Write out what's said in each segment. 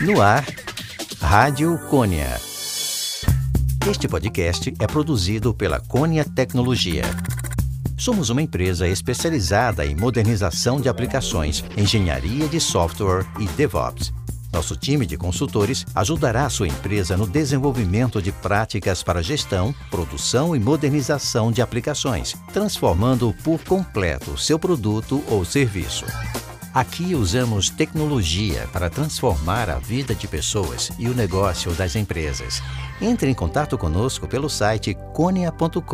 No ar, Rádio Cônia. Este podcast é produzido pela Cônia Tecnologia. Somos uma empresa especializada em modernização de aplicações, engenharia de software e DevOps. Nosso time de consultores ajudará sua empresa no desenvolvimento de práticas para gestão, produção e modernização de aplicações, transformando por completo seu produto ou serviço. Aqui usamos tecnologia para transformar a vida de pessoas e o negócio das empresas. Entre em contato conosco pelo site conia.com.br.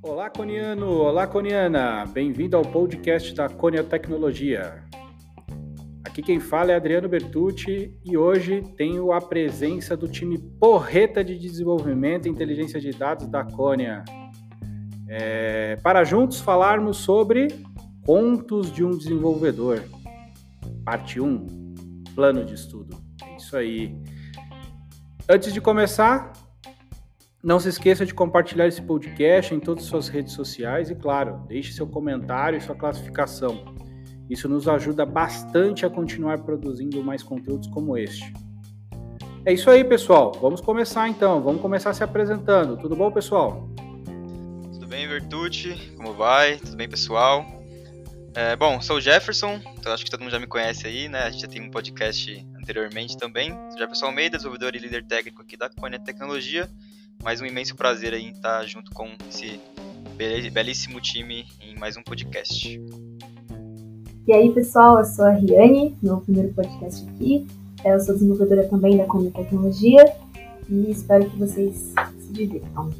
Olá, Coniano! Olá, Coniana! Bem-vindo ao podcast da Conia Tecnologia. Aqui quem fala é Adriano Bertucci e hoje tenho a presença do time Porreta de Desenvolvimento e Inteligência de Dados da Conia. É, para juntos falarmos sobre Contos de um Desenvolvedor, parte 1, plano de estudo. É isso aí. Antes de começar, não se esqueça de compartilhar esse podcast em todas as suas redes sociais e, claro, deixe seu comentário e sua classificação. Isso nos ajuda bastante a continuar produzindo mais conteúdos como este. É isso aí, pessoal. Vamos começar então. Vamos começar se apresentando. Tudo bom, pessoal? Tudo bem, Vertucci? Como vai? Tudo bem, pessoal? É, bom, sou o Jefferson, então acho que todo mundo já me conhece aí, né? A gente já tem um podcast anteriormente também. Sou Jefferson Almeida, desenvolvedor e líder técnico aqui da Conet Tecnologia mais um imenso prazer aí estar junto com esse belíssimo time em mais um podcast. E aí, pessoal, eu sou a Riane, meu primeiro podcast aqui. Eu sou desenvolvedora também da Como Tecnologia e espero que vocês se divirtam.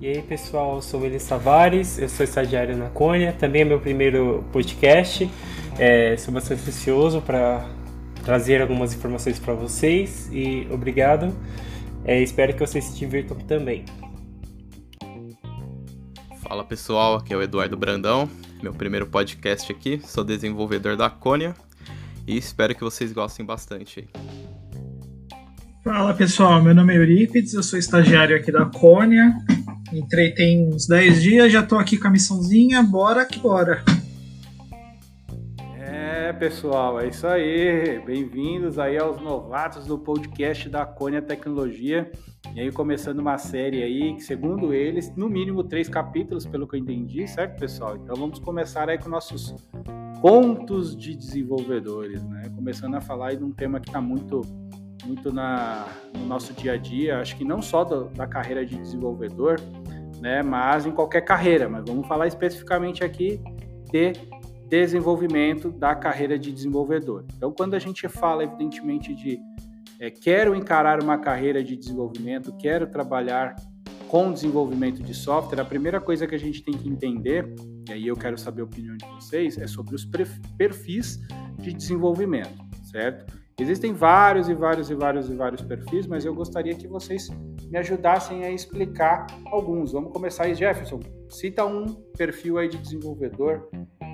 E aí, pessoal, eu sou o Elis Tavares, eu sou estagiário na Cônia, também é meu primeiro podcast. É, sou bastante ansioso para trazer algumas informações para vocês e obrigado. É, espero que vocês se divirtam também. Fala pessoal, aqui é o Eduardo Brandão, meu primeiro podcast aqui. Sou desenvolvedor da Cônia e espero que vocês gostem bastante. Fala pessoal, meu nome é Eurípides, eu sou estagiário aqui da Cônia. Entrei tem uns 10 dias, já tô aqui com a missãozinha, bora que bora. É, pessoal, é isso aí. Bem-vindos aí aos novatos do podcast da Cônia Tecnologia. E aí, começando uma série aí, que segundo eles, no mínimo três capítulos, pelo que eu entendi, certo, pessoal? Então vamos começar aí com nossos contos de desenvolvedores, né? Começando a falar aí de um tema que está muito, muito na, no nosso dia a dia, acho que não só do, da carreira de desenvolvedor, né? Mas em qualquer carreira, mas vamos falar especificamente aqui de desenvolvimento da carreira de desenvolvedor. Então, quando a gente fala, evidentemente, de é, quero encarar uma carreira de desenvolvimento, quero trabalhar com desenvolvimento de software, a primeira coisa que a gente tem que entender, e aí eu quero saber a opinião de vocês, é sobre os perfis de desenvolvimento, certo? Existem vários e vários e vários e vários perfis, mas eu gostaria que vocês me ajudassem a explicar alguns. Vamos começar aí, Jefferson. Cita um perfil aí de desenvolvedor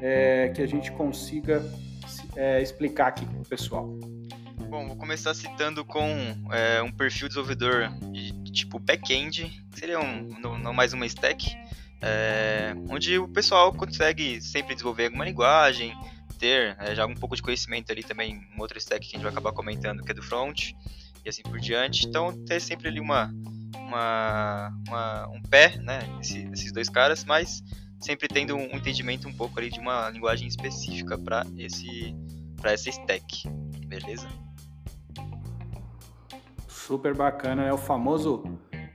é, que a gente consiga é, explicar aqui para o pessoal. Bom, vou começar citando com é, um perfil desenvolvedor de, tipo back-end, seria um, não, mais uma stack, é, onde o pessoal consegue sempre desenvolver alguma linguagem, ter é, já um pouco de conhecimento ali também, um outro stack que a gente vai acabar comentando, que é do front, e assim por diante. Então, ter sempre ali uma, uma, uma um pé, né, nesse, nesses dois caras, mas sempre tendo um entendimento um pouco ali de uma linguagem específica para esse para essa stack, beleza? Super bacana, é o famoso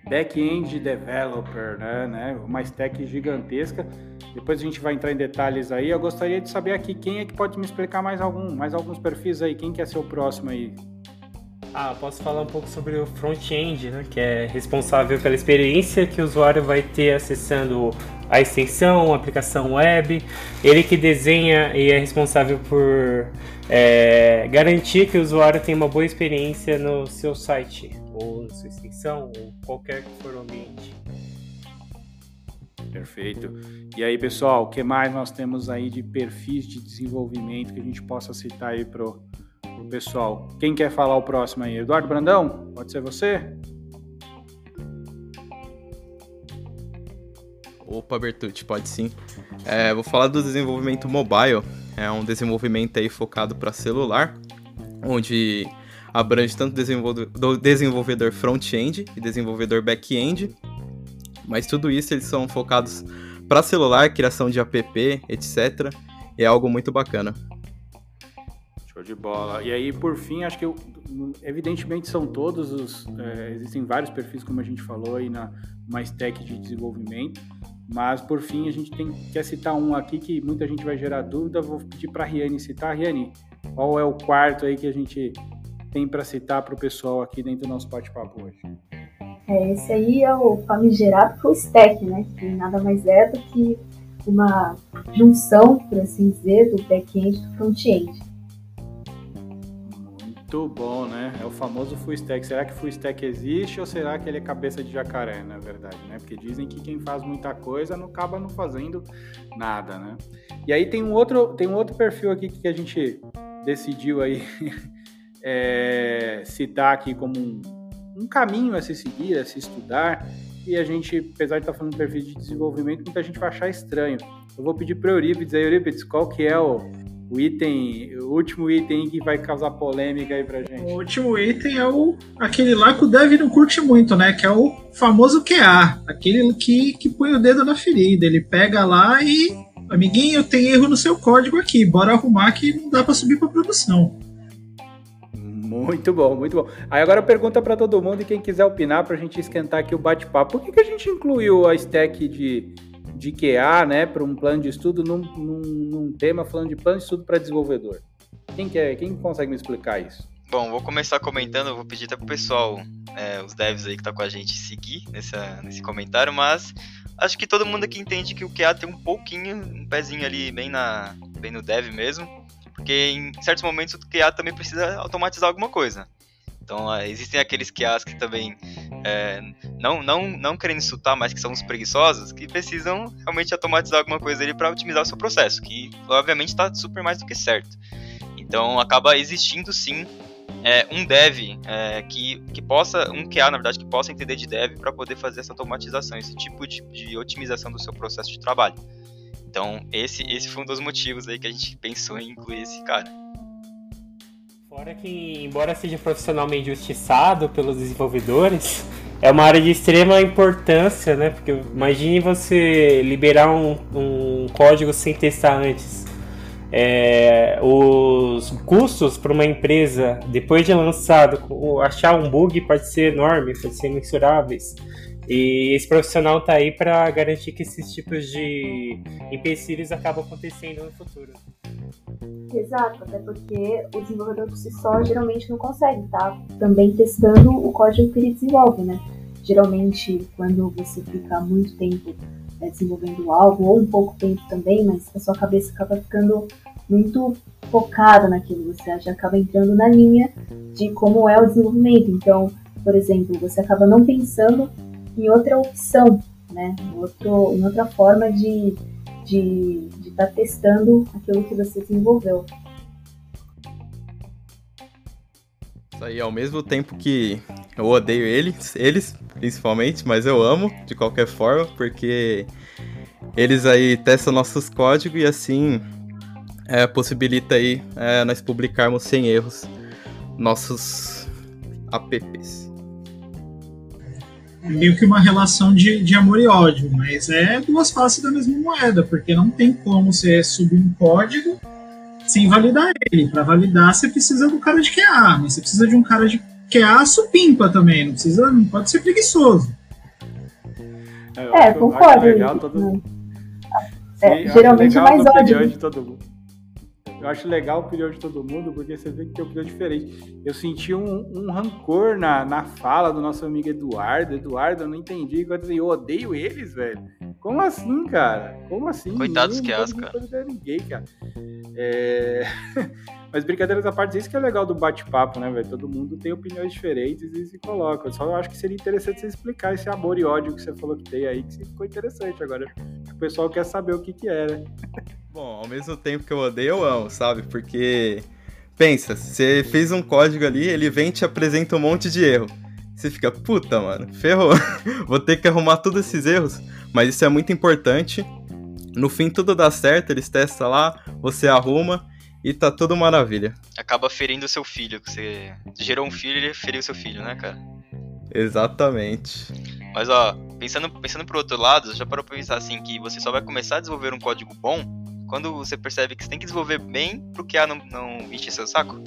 back-end developer, né, né? Uma stack gigantesca. Depois a gente vai entrar em detalhes aí. Eu gostaria de saber aqui quem é que pode me explicar mais algum, mais alguns perfis aí. Quem quer ser o próximo aí? Ah, posso falar um pouco sobre o front-end, né, que é responsável pela experiência que o usuário vai ter acessando a extensão, a aplicação web. Ele que desenha e é responsável por é, garantir que o usuário tenha uma boa experiência no seu site, ou na sua extensão, ou qualquer que for o ambiente. Perfeito. E aí, pessoal, o que mais nós temos aí de perfis de desenvolvimento que a gente possa citar aí pessoal. Quem quer falar o próximo aí? Eduardo Brandão? Pode ser você? Opa, Bertucci, pode sim. É, vou falar do desenvolvimento mobile. É um desenvolvimento aí focado para celular, onde abrange tanto do desenvolvedor front-end e desenvolvedor back-end. Mas tudo isso eles são focados para celular, criação de app, etc. É algo muito bacana. Show de bola. E aí, por fim, acho que eu, evidentemente são todos os. É, existem vários perfis, como a gente falou aí na mais tech de desenvolvimento. Mas por fim, a gente tem, quer citar um aqui que muita gente vai gerar dúvida. Vou pedir para a Riane citar. Riane, qual é o quarto aí que a gente tem para citar para o pessoal aqui dentro do nosso bate-papo hoje? É, esse aí é o famigerado full stack, né? Que nada mais é do que uma junção, por assim dizer, do back-end e do front-end. Muito bom, né? É o famoso full stack. Será que full stack existe ou será que ele é cabeça de jacaré, na verdade, né? Porque dizem que quem faz muita coisa não acaba não fazendo nada, né? E aí tem um outro, tem um outro perfil aqui que a gente decidiu aí é, citar aqui como um, um caminho a se seguir, a se estudar, e a gente, apesar de estar falando de perfil de desenvolvimento, muita gente vai achar estranho. Eu vou pedir para o Eurípides, aí Eurípides, qual que é o, o item, o último item que vai causar polêmica aí pra gente. O último item é o aquele lá que o Dev não curte muito, né? Que é o famoso QA, aquele que, que põe o dedo na ferida. Ele pega lá e, amiguinho, tem erro no seu código aqui, bora arrumar que não dá para subir para produção. Muito bom, muito bom. Aí agora pergunta para todo mundo e quem quiser opinar para a gente esquentar aqui o bate-papo. Por que, que a gente incluiu a stack de de QA, né, para um plano de estudo num, num, num, tema falando de plano de estudo para desenvolvedor. Quem quer, quem consegue me explicar isso? Bom, vou começar comentando, vou pedir até pro pessoal, é, os devs aí que tá com a gente, seguir nessa, nesse comentário, mas acho que todo mundo aqui entende que o QA tem um pouquinho, um pezinho ali bem, na, bem no dev mesmo, porque em certos momentos o QA também precisa automatizar alguma coisa. Então existem aqueles QAs que também é, não, não, não querendo insultar, mas que são os preguiçosos, que precisam realmente automatizar alguma coisa ali para otimizar o seu processo, que obviamente está super mais do que certo. Então acaba existindo sim é, um dev é, que, que possa, um QA na verdade, que possa entender de dev para poder fazer essa automatização, esse tipo de, de otimização do seu processo de trabalho. Então esse, esse foi um dos motivos aí que a gente pensou em incluir esse cara. Fora que, embora seja profissionalmente justiçado pelos desenvolvedores, é uma área de extrema importância, né? Porque imagine você liberar um, um código sem testar antes. É, os custos para uma empresa, depois de lançado, achar um bug pode ser enorme, pode ser mensuráveis. E esse profissional está aí para garantir que esses tipos de empecilhos acabam acontecendo no futuro. Exato, até porque o desenvolvedor por si só geralmente não consegue tá? também testando o código que ele desenvolve, né? Geralmente, quando você fica muito tempo né, desenvolvendo algo, ou um pouco tempo também, mas a sua cabeça acaba ficando muito focada naquilo, você já acaba entrando na linha de como é o desenvolvimento. Então, por exemplo, você acaba não pensando em outra opção, né? Outro, em outra forma de de estar tá testando aquilo que você desenvolveu. Isso aí, ao mesmo tempo que eu odeio eles, eles principalmente, mas eu amo de qualquer forma, porque eles aí testam nossos códigos e assim é, possibilita aí é, nós publicarmos sem erros nossos apps meio que uma relação de, de amor e ódio, mas é duas faces da mesma moeda, porque não tem como você subir um código sem validar ele. Para validar, você precisa do cara de QA, mas você precisa de um cara de QA supimpa também, não precisa, não pode ser preguiçoso. É, é concordo. Legal, todo... é, geralmente é mais ódio. De todo mundo. Eu acho legal a opinião de todo mundo, porque você vê que tem opinião diferente. Eu senti um, um rancor na, na fala do nosso amigo Eduardo. Eduardo, eu não entendi. Eu odeio eles, velho. Como assim, cara? Como assim? Coitados que as, cara. Ninguém, cara. É... Mas brincadeiras à parte, isso que é legal do bate-papo, né, velho? Todo mundo tem opiniões diferentes e se coloca. Eu só acho que seria interessante você explicar esse amor e ódio que você falou que tem aí, que ficou interessante agora. O pessoal quer saber o que que é, né? Bom, ao mesmo tempo que eu odeio, eu amo, sabe? Porque pensa, você fez um código ali, ele vem e te apresenta um monte de erro. Você fica, puta, mano, ferrou. Vou ter que arrumar todos esses erros. Mas isso é muito importante. No fim, tudo dá certo, eles testam lá, você arruma e tá tudo maravilha. Acaba ferindo o seu filho. Você gerou um filho e ele feriu seu filho, né, cara? Exatamente. Mas ó, pensando, pensando pro outro lado, já parou pra pensar assim que você só vai começar a desenvolver um código bom quando você percebe que você tem que desenvolver bem pro QA não, não encher seu saco?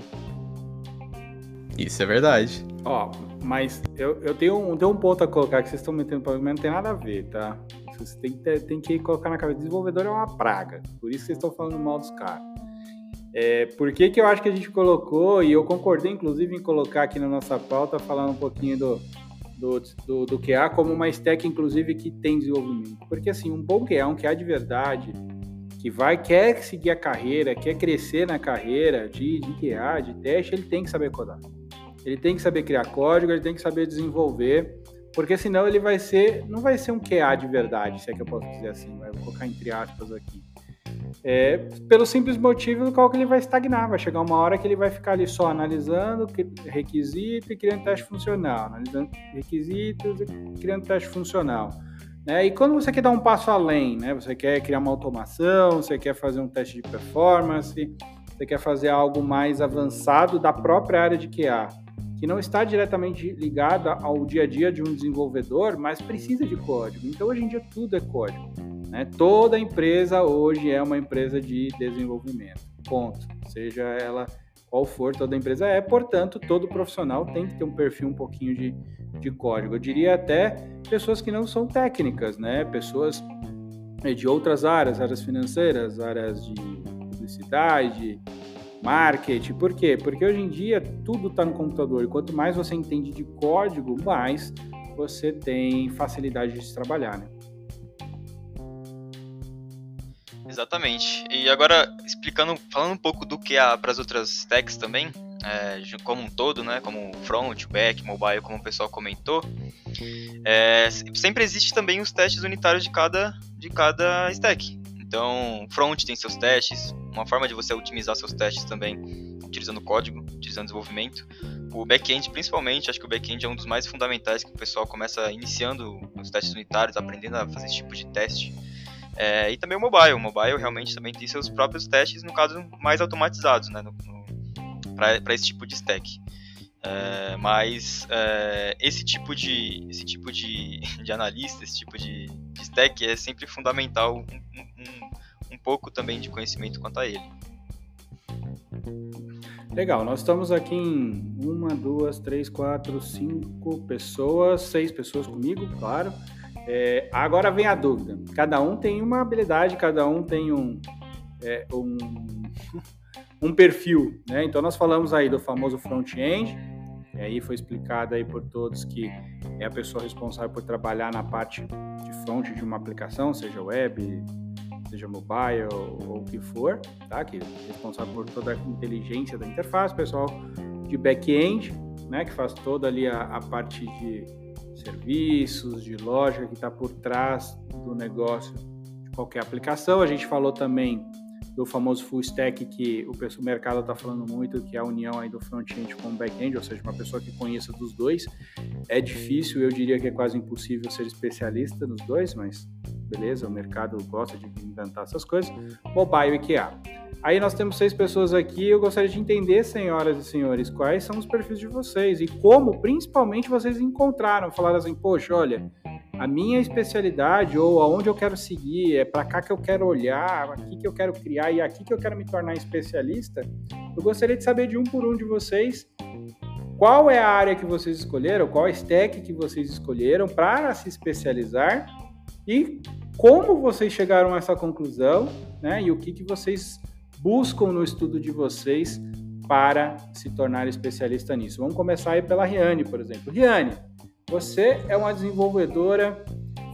Isso é verdade. Ó, mas eu, eu tenho, um, tenho um ponto a colocar que vocês estão metendo problema, mas não tem nada a ver, tá? Você tem que, tem que colocar na cabeça, desenvolvedor é uma praga, por isso vocês estão falando mal dos caras. É, por que, que eu acho que a gente colocou, e eu concordei inclusive em colocar aqui na nossa pauta, falando um pouquinho do, do, do, do QA como uma stack, inclusive, que tem desenvolvimento. Porque assim, um bom QA, um QA de verdade, que vai, quer seguir a carreira, quer crescer na carreira de, de QA, de teste, ele tem que saber codar. Ele tem que saber criar código, ele tem que saber desenvolver, porque senão ele vai ser, não vai ser um QA de verdade, se é que eu posso dizer assim, vai colocar entre aspas aqui. É, pelo simples motivo do qual que ele vai estagnar, vai chegar uma hora que ele vai ficar ali só analisando requisito e criando teste funcional, analisando requisitos e criando teste funcional. Né? E quando você quer dar um passo além, né? você quer criar uma automação, você quer fazer um teste de performance, você quer fazer algo mais avançado da própria área de QA, que não está diretamente ligada ao dia a dia de um desenvolvedor, mas precisa de código. Então hoje em dia tudo é código. Né? Toda empresa hoje é uma empresa de desenvolvimento. Ponto. Seja ela qual for, toda empresa é, portanto, todo profissional tem que ter um perfil um pouquinho de, de código. Eu diria até pessoas que não são técnicas, né? Pessoas de outras áreas, áreas financeiras, áreas de publicidade, marketing. Por quê? Porque hoje em dia tudo está no computador e quanto mais você entende de código, mais você tem facilidade de trabalhar, né? Exatamente. E agora, explicando, falando um pouco do que há para as outras stacks também, é, como um todo, né, como front, back, mobile, como o pessoal comentou, é, sempre existe também os testes unitários de cada, de cada stack. Então, front tem seus testes, uma forma de você otimizar seus testes também, utilizando código, utilizando desenvolvimento. O back-end, principalmente, acho que o back-end é um dos mais fundamentais que o pessoal começa iniciando os testes unitários, aprendendo a fazer esse tipo de teste. É, e também o mobile. O mobile realmente também tem seus próprios testes, no caso, mais automatizados, né? Para esse tipo de stack. É, mas é, esse tipo de esse tipo de, de analista, esse tipo de, de stack é sempre fundamental um, um, um, pouco também de conhecimento quanto a ele. Legal, nós estamos aqui em uma, duas, três, quatro, cinco pessoas, seis pessoas comigo, claro. É, agora vem a dúvida. Cada um tem uma habilidade, cada um tem um, é, um, um perfil, né? Então nós falamos aí do famoso front-end, e aí foi explicado aí por todos que é a pessoa responsável por trabalhar na parte de front de uma aplicação, seja web, seja mobile ou o que for, tá? Que é responsável por toda a inteligência da interface, pessoal de back-end, né? Que faz toda ali a, a parte de serviços, de lógica que está por trás do negócio de qualquer aplicação. A gente falou também do famoso full stack que o mercado está falando muito, que é a união aí do front-end com o back-end, ou seja, uma pessoa que conheça dos dois. É difícil, eu diria que é quase impossível ser especialista nos dois, mas beleza, o mercado gosta de inventar essas coisas. Mobile QA. Aí nós temos seis pessoas aqui. Eu gostaria de entender, senhoras e senhores, quais são os perfis de vocês e como, principalmente, vocês encontraram. Falaram assim, poxa, olha, a minha especialidade ou aonde eu quero seguir, é para cá que eu quero olhar, aqui que eu quero criar e aqui que eu quero me tornar especialista. Eu gostaria de saber de um por um de vocês qual é a área que vocês escolheram, qual stack que vocês escolheram para se especializar e como vocês chegaram a essa conclusão, né? E o que, que vocês buscam no estudo de vocês para se tornar especialista nisso. Vamos começar aí pela Riane, por exemplo. Riane, você é uma desenvolvedora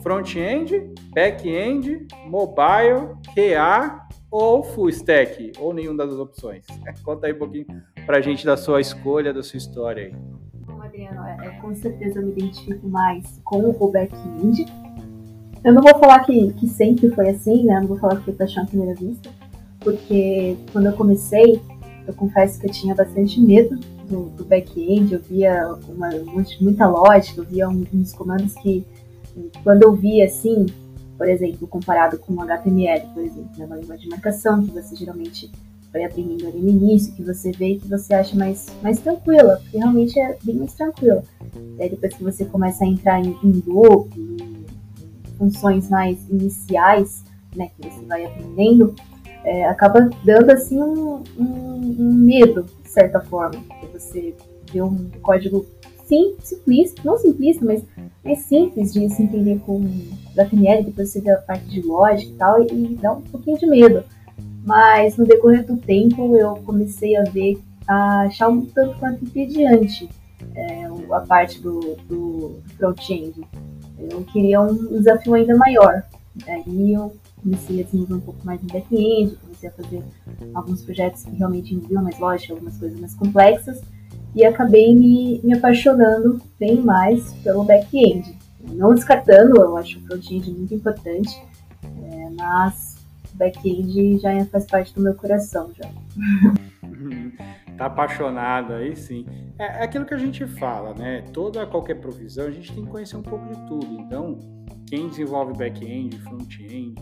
front-end, back-end, mobile, QA ou full stack, ou nenhuma das opções. Conta aí um pouquinho para a gente da sua escolha, da sua história aí. Bom, Adriano, é, é, com certeza eu me identifico mais com o back-end. Eu não vou falar que, que sempre foi assim, né? Eu não vou falar que foi paixão à primeira vista, porque quando eu comecei, eu confesso que eu tinha bastante medo do, do back-end, eu via uma, muita lógica, eu via uns comandos que, quando eu via assim, por exemplo, comparado com o HTML, por exemplo, né, uma linguagem de marcação, que você geralmente vai aprendendo ali no início, que você vê e que você acha mais, mais tranquila, porque realmente é bem mais tranquila. E aí depois que você começa a entrar em, em loop, em funções mais iniciais, né, que você vai aprendendo, é, acaba dando assim um, um, um, medo, de certa forma, você vê um código sim, simplista, não simplista, mas mais simples de se entender com HTML, depois você vê a parte de lógica e tal, e dá um pouquinho de medo. Mas no decorrer do tempo eu comecei a ver, a achar um tanto quanto entediante é, a parte do, do front-end. Eu queria um desafio ainda maior. Aí eu comecei a desenvolver um pouco mais em back-end, comecei a fazer alguns projetos que realmente envolviam mais lógica, algumas coisas mais complexas, e acabei me, me apaixonando bem mais pelo back-end. Não descartando, eu acho o front-end muito importante, é, mas o back-end já faz parte do meu coração já. tá apaixonado aí sim. É, é aquilo que a gente fala, né? Toda qualquer provisão a gente tem que conhecer um pouco de tudo. Então, quem desenvolve back-end, front-end,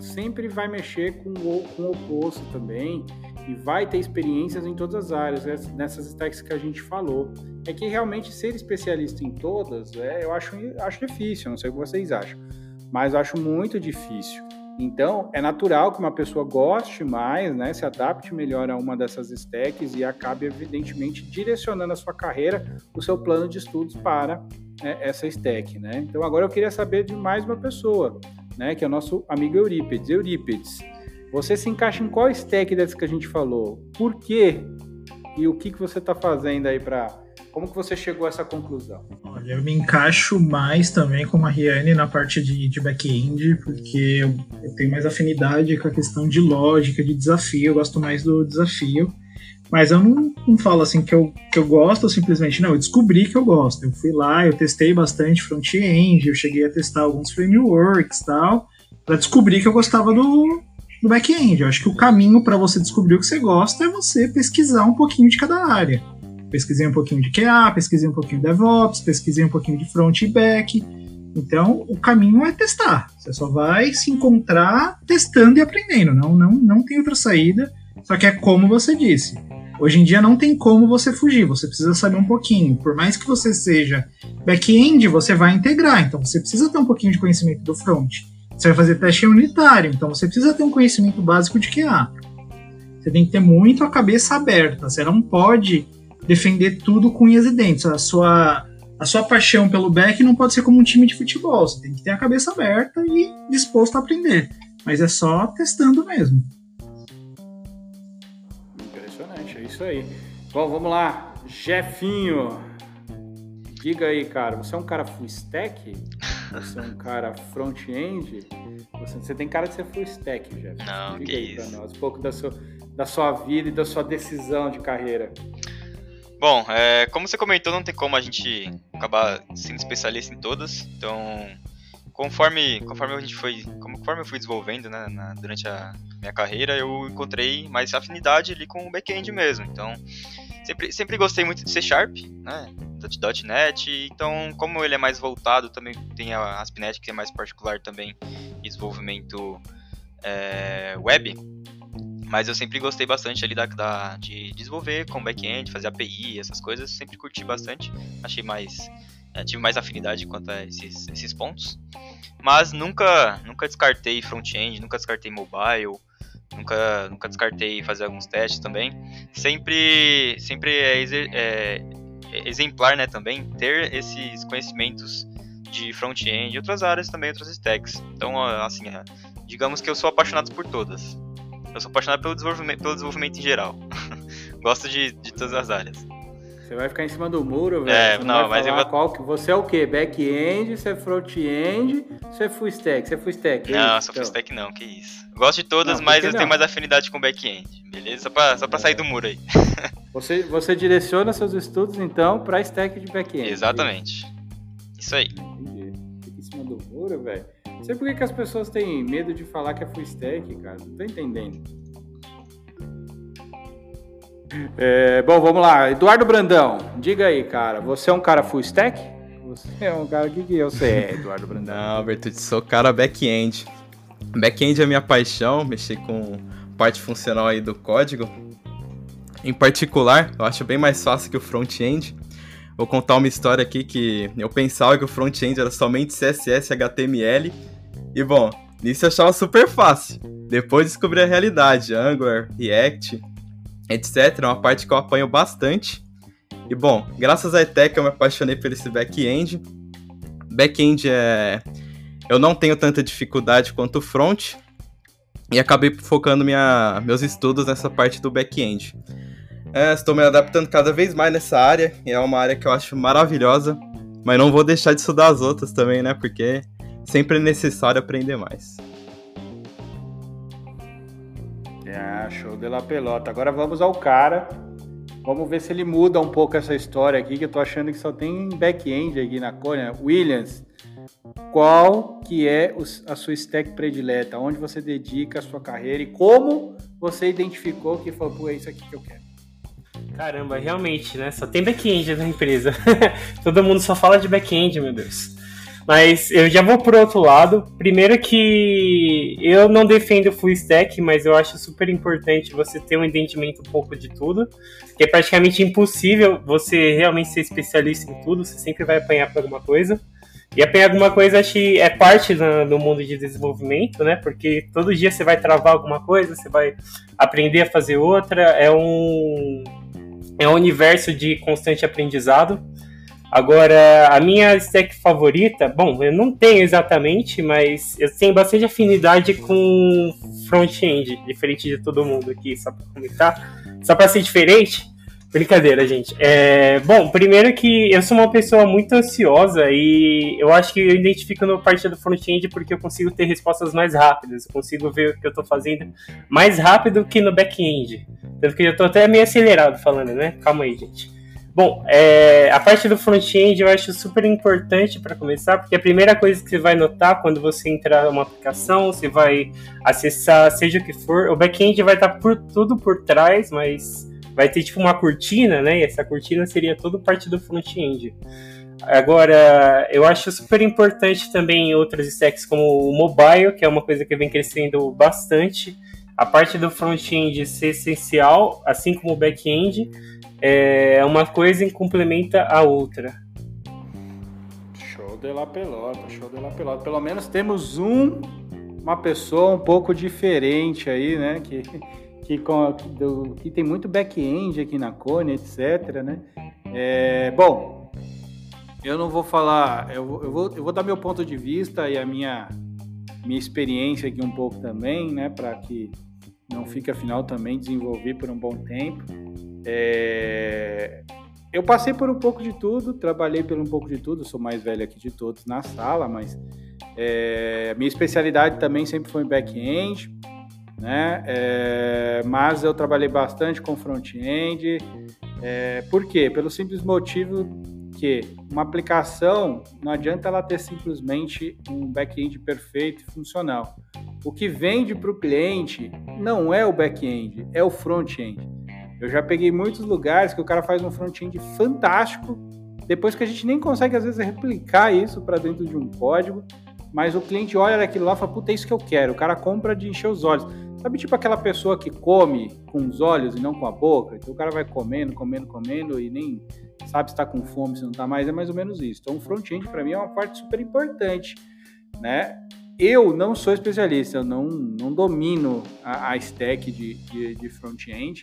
sempre vai mexer com o, com o oposto também e vai ter experiências em todas as áreas, nessas stacks que a gente falou. É que realmente ser especialista em todas, é, eu acho, acho difícil, não sei o que vocês acham, mas acho muito difícil. Então, é natural que uma pessoa goste mais, né, se adapte melhor a uma dessas stacks e acabe, evidentemente, direcionando a sua carreira, o seu plano de estudos para né, essa stack. Né? Então, agora eu queria saber de mais uma pessoa, né, que é o nosso amigo Eurípides. Eurípides, você se encaixa em qual stack dessas que a gente falou? Por quê? E o que, que você está fazendo aí para como que você chegou a essa conclusão? Olha, eu me encaixo mais também com a Riane na parte de, de back-end, porque eu, eu, tenho mais afinidade com a questão de lógica, de desafio, eu gosto mais do desafio. Mas eu não, não falo assim que eu, que eu gosto simplesmente, não, eu descobri que eu gosto. Eu fui lá, eu testei bastante front-end, eu cheguei a testar alguns frameworks tal, para descobrir que eu gostava do, do back-end. Eu acho que o caminho para você descobrir o que você gosta é você pesquisar um pouquinho de cada área. Pesquisei um pouquinho de QA, pesquisei um pouquinho de DevOps, pesquisei um pouquinho de front e back. Então, o caminho é testar. Você só vai se encontrar testando e aprendendo. Não, não, não tem outra saída. Só que é como você disse. Hoje em dia não tem como você fugir, você precisa saber um pouquinho. Por mais que você seja back-end, você vai integrar, então você precisa ter um pouquinho de conhecimento do front. Você vai fazer teste unitário, então você precisa ter um conhecimento básico de QA. Você tem que ter muito a cabeça aberta, você não pode defender tudo com unhas e dentes. A sua, a sua paixão pelo back não pode ser como um time de futebol. Você tem que ter a cabeça aberta e disposto a aprender. Mas é só testando mesmo. Impressionante, é isso aí. Bom, vamos lá. Jefinho. Diga aí, cara, você é um cara full stack? Você é um cara front-end? Você, você, tem cara de ser full stack, Jeff. Não, Diga que isso. Nós, um pouco da sua, da sua vida e da sua decisão de carreira. Bom, é, como você comentou, não tem como a gente acabar sendo especialista em todas. Então, conforme, conforme a gente foi, conforme eu fui desenvolvendo né, na, durante a minha carreira, eu encontrei mais afinidade ali com o back-end mesmo. Então, sempre, sempre gostei muito de C Sharp, né, .NET. Então, como ele é mais voltado, também tem a ASP.NET que é mais particular também desenvolvimento é, web. Mas eu sempre gostei bastante ali da, da de desenvolver com back-end, fazer API, essas coisas. Sempre curti bastante. Achei mais. É, tive mais afinidade quanto a esses, esses pontos. Mas nunca, nunca descartei front-end, nunca descartei mobile. Nunca, nunca descartei fazer alguns testes também. Sempre, sempre é, é, é exemplar, né, também, ter esses conhecimentos de front-end e outras áreas também, outras stacks. Então, assim, é, digamos que eu sou apaixonado por todas. Eu sou apaixonado pelo desenvolvimento, pelo desenvolvimento em geral. Gosto de, de todas as áreas. Você vai ficar em cima do muro, velho. É, não, não mas eu vou... qual que você é o quê? Back-end, você é front-end, você é full stack, você é full stack. É não, isso, sou então. full stack não, que isso. Gosto de todas, não, mas eu não? tenho mais afinidade com back-end, beleza? Só pra, só pra é. sair do muro aí. Você, você direciona seus estudos, então, pra stack de back-end. Exatamente. Isso aí. Entendi. Fica em cima do muro, velho. Não sei por que, que as pessoas têm medo de falar que é full stack, cara. Não tô entendendo. É, bom, vamos lá. Eduardo Brandão, diga aí, cara. Você é um cara full stack? Você é um cara. O que, que eu sei, é, Eduardo Brandão? Não, Bertucci, sou cara back-end. Back-end é minha paixão, mexer com parte funcional aí do código. Em particular, eu acho bem mais fácil que o front-end. Vou contar uma história aqui que eu pensava que o front-end era somente CSS, HTML. E bom, nisso eu achava super fácil. Depois descobri a realidade, Angular, React, etc. É uma parte que eu apanho bastante. E bom, graças à ETEC eu me apaixonei por esse back-end. Back-end é. Eu não tenho tanta dificuldade quanto o front. E acabei focando minha, meus estudos nessa parte do back-end. É, estou me adaptando cada vez mais nessa área. E é uma área que eu acho maravilhosa. Mas não vou deixar de estudar as outras também, né? Porque sempre é necessário aprender mais. Ah, show de la pelota. Agora vamos ao cara. Vamos ver se ele muda um pouco essa história aqui, que eu tô achando que só tem back-end aqui na Cônia. Williams, qual que é a sua stack predileta? Onde você dedica a sua carreira e como você identificou que falou, pô, é isso aqui que eu quero? Caramba, realmente, né? Só tem back-end na empresa. Todo mundo só fala de back-end, meu Deus. Mas eu já vou por outro lado. Primeiro que eu não defendo full stack, mas eu acho super importante você ter um entendimento um pouco de tudo. Que é praticamente impossível você realmente ser especialista em tudo, você sempre vai apanhar para alguma coisa. E apanhar alguma coisa acho que é parte do mundo de desenvolvimento, né? Porque todo dia você vai travar alguma coisa, você vai aprender a fazer outra. É um, é um universo de constante aprendizado. Agora, a minha stack favorita, bom, eu não tenho exatamente, mas eu tenho bastante afinidade com front-end, diferente de todo mundo aqui, só pra comentar. Só pra ser diferente, brincadeira, gente. É, bom, primeiro que eu sou uma pessoa muito ansiosa e eu acho que eu identifico no parte do front-end porque eu consigo ter respostas mais rápidas, eu consigo ver o que eu tô fazendo mais rápido que no back-end. Tanto que eu tô até meio acelerado falando, né? Calma aí, gente. Bom, é, a parte do front-end eu acho super importante para começar, porque a primeira coisa que você vai notar quando você entrar numa aplicação, você vai acessar, seja o que for, o back-end vai estar por, tudo por trás, mas vai ter tipo uma cortina, né? E essa cortina seria toda parte do front-end. Agora, eu acho super importante também outras stacks como o mobile, que é uma coisa que vem crescendo bastante. A parte do front-end ser essencial, assim como o back-end é uma coisa complementa a outra. Show de la pelota, show de la pelota. Pelo menos temos um, uma pessoa um pouco diferente aí, né? Que, que, com, do, que tem muito back-end aqui na Cone, etc, né? É, bom, eu não vou falar, eu, eu, vou, eu vou dar meu ponto de vista e a minha, minha experiência aqui um pouco também, né? Para que não fique, afinal, também desenvolver por um bom tempo. É... Eu passei por um pouco de tudo, trabalhei por um pouco de tudo, sou mais velho aqui de todos na sala, mas é... minha especialidade também sempre foi em back-end, né? É... Mas eu trabalhei bastante com front-end. É... Por quê? Pelo simples motivo que uma aplicação não adianta ela ter simplesmente um back-end perfeito e funcional. O que vende para o cliente não é o back-end, é o front-end. Eu já peguei muitos lugares que o cara faz um front-end fantástico, depois que a gente nem consegue às vezes replicar isso para dentro de um código, mas o cliente olha aquilo lá e fala, puta, é isso que eu quero. O cara compra de encher os olhos. Sabe tipo aquela pessoa que come com os olhos e não com a boca? Então o cara vai comendo, comendo, comendo e nem sabe se está com fome, se não está mais. É mais ou menos isso. Então o front-end para mim é uma parte super importante, né? Eu não sou especialista, eu não, não domino a, a stack de, de, de front-end.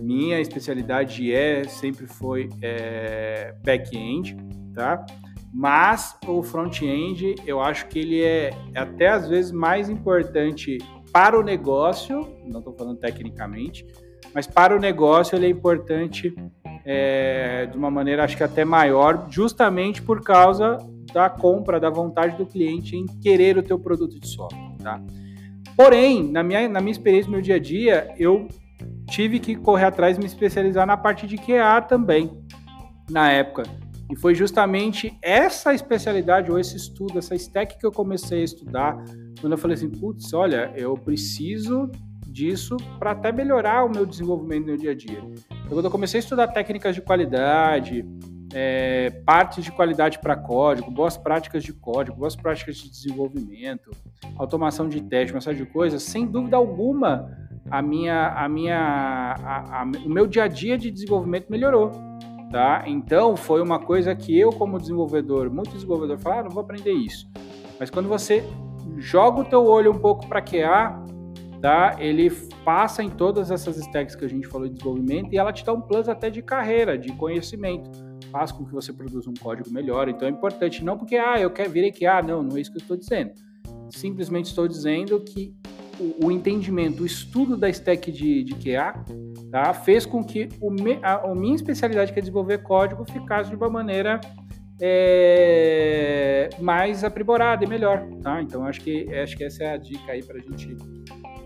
Minha especialidade é, sempre foi é, back-end, tá? Mas o front-end, eu acho que ele é até às vezes mais importante para o negócio, não estou falando tecnicamente, mas para o negócio ele é importante é, de uma maneira acho que até maior, justamente por causa da compra, da vontade do cliente em querer o teu produto de software, tá? Porém, na minha, na minha experiência, no meu dia a dia, eu tive que correr atrás e me especializar na parte de QA também, na época. E foi justamente essa especialidade ou esse estudo, essa stack que eu comecei a estudar, quando eu falei assim, putz, olha, eu preciso disso para até melhorar o meu desenvolvimento no dia a dia. Então, quando eu comecei a estudar técnicas de qualidade, é, partes de qualidade para código, boas práticas de código, boas práticas de desenvolvimento, automação de teste, uma série de coisas, sem dúvida alguma, a minha, a minha, a, a, o meu dia a dia de desenvolvimento melhorou. Tá? Então foi uma coisa que eu como desenvolvedor, muito desenvolvedor, falaram, ah, não vou aprender isso. Mas quando você joga o teu olho um pouco para QA, tá? Ele passa em todas essas stacks que a gente falou de desenvolvimento e ela te dá um plus até de carreira, de conhecimento faz com que você produza um código melhor. Então é importante, não porque, ah, eu quero virei ah, não, não é isso que eu estou dizendo. Simplesmente estou dizendo que o, o, entendimento, o estudo da stack de, de QA, tá, fez com que o me, a, a, minha especialidade, que é desenvolver código, ficasse de uma maneira é, mais aprimorada e melhor, tá? Então acho que acho que essa é a dica aí para a gente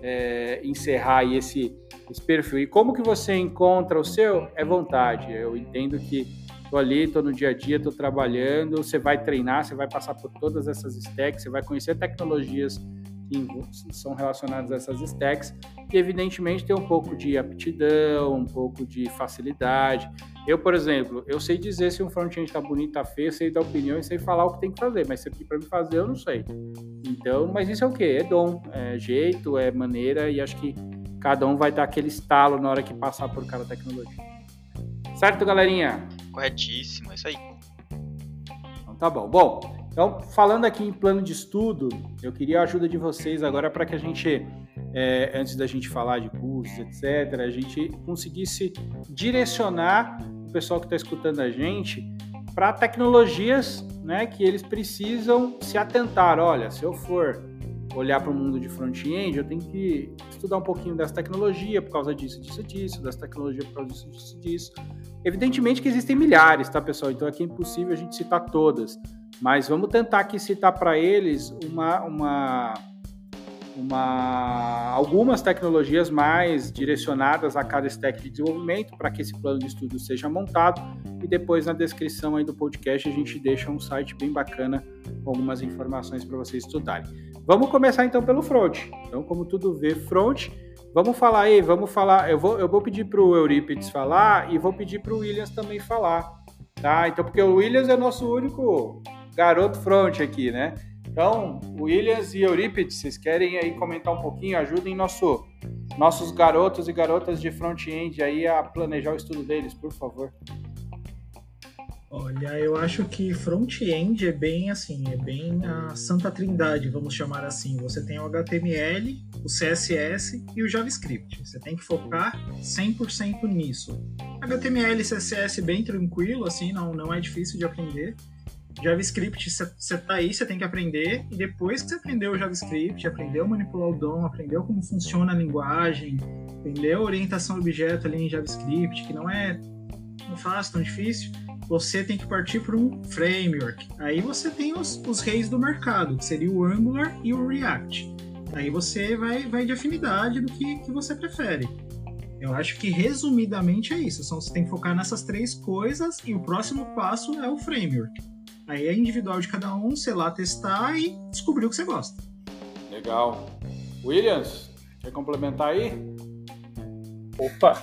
é, encerrar aí esse, esse perfil. E como que você encontra o seu? É vontade. Eu entendo que Tô ali, tô no dia a dia, tô trabalhando. Você vai treinar, você vai passar por todas essas stacks, você vai conhecer tecnologias que são relacionadas a essas stacks e evidentemente tem um pouco de aptidão, um pouco de facilidade. Eu, por exemplo, eu sei dizer se um front-end está bonito, está feio, sei dar opinião e sei falar o que tem que fazer, mas se pedir para me fazer, eu não sei. Então, mas isso é o que? É dom, é jeito, é maneira e acho que cada um vai dar aquele estalo na hora que passar por cada tecnologia. Certo, galerinha? corretíssimo, é isso aí. Então, tá bom. Bom, então falando aqui em plano de estudo, eu queria a ajuda de vocês agora para que a gente, é, antes da gente falar de cursos, etc., a gente conseguisse direcionar o pessoal que está escutando a gente para tecnologias né, que eles precisam se atentar. Olha, se eu for olhar para o mundo de front-end, eu tenho que estudar um pouquinho dessa tecnologia por causa disso, disso, disso, dessa tecnologia por causa disso, disso, disso. Evidentemente que existem milhares, tá, pessoal? Então aqui é impossível a gente citar todas, mas vamos tentar aqui citar para eles uma, uma, uma, algumas tecnologias mais direcionadas a cada stack de desenvolvimento para que esse plano de estudo seja montado e depois na descrição aí do podcast a gente deixa um site bem bacana com algumas informações para vocês estudarem. Vamos começar então pelo front. Então, como tudo vê front, vamos falar aí, vamos falar. Eu vou, eu vou pedir para o Eurípides falar e vou pedir para o Williams também falar, tá? Então, porque o Williams é nosso único garoto front aqui, né? Então, Williams e Eurípides, vocês querem aí comentar um pouquinho? Ajudem nosso, nossos garotos e garotas de front-end aí a planejar o estudo deles, por favor. Olha, eu acho que front-end é bem assim, é bem a santa trindade, vamos chamar assim. Você tem o HTML, o CSS e o JavaScript. Você tem que focar 100% nisso. HTML e CSS bem tranquilo, assim, não, não é difícil de aprender. JavaScript, você tá aí, você tem que aprender, e depois que você aprendeu o JavaScript, aprendeu a manipular o DOM, aprendeu como funciona a linguagem, aprendeu a orientação objeto ali em JavaScript, que não é tão fácil, tão difícil, você tem que partir para um framework. Aí você tem os, os reis do mercado, que seria o Angular e o React. Aí você vai, vai de afinidade do que, que você prefere. Eu acho que resumidamente é isso. Só você tem que focar nessas três coisas e o próximo passo é o framework. Aí é individual de cada um, sei lá, testar e descobrir o que você gosta. Legal. Williams, quer complementar aí? Opa,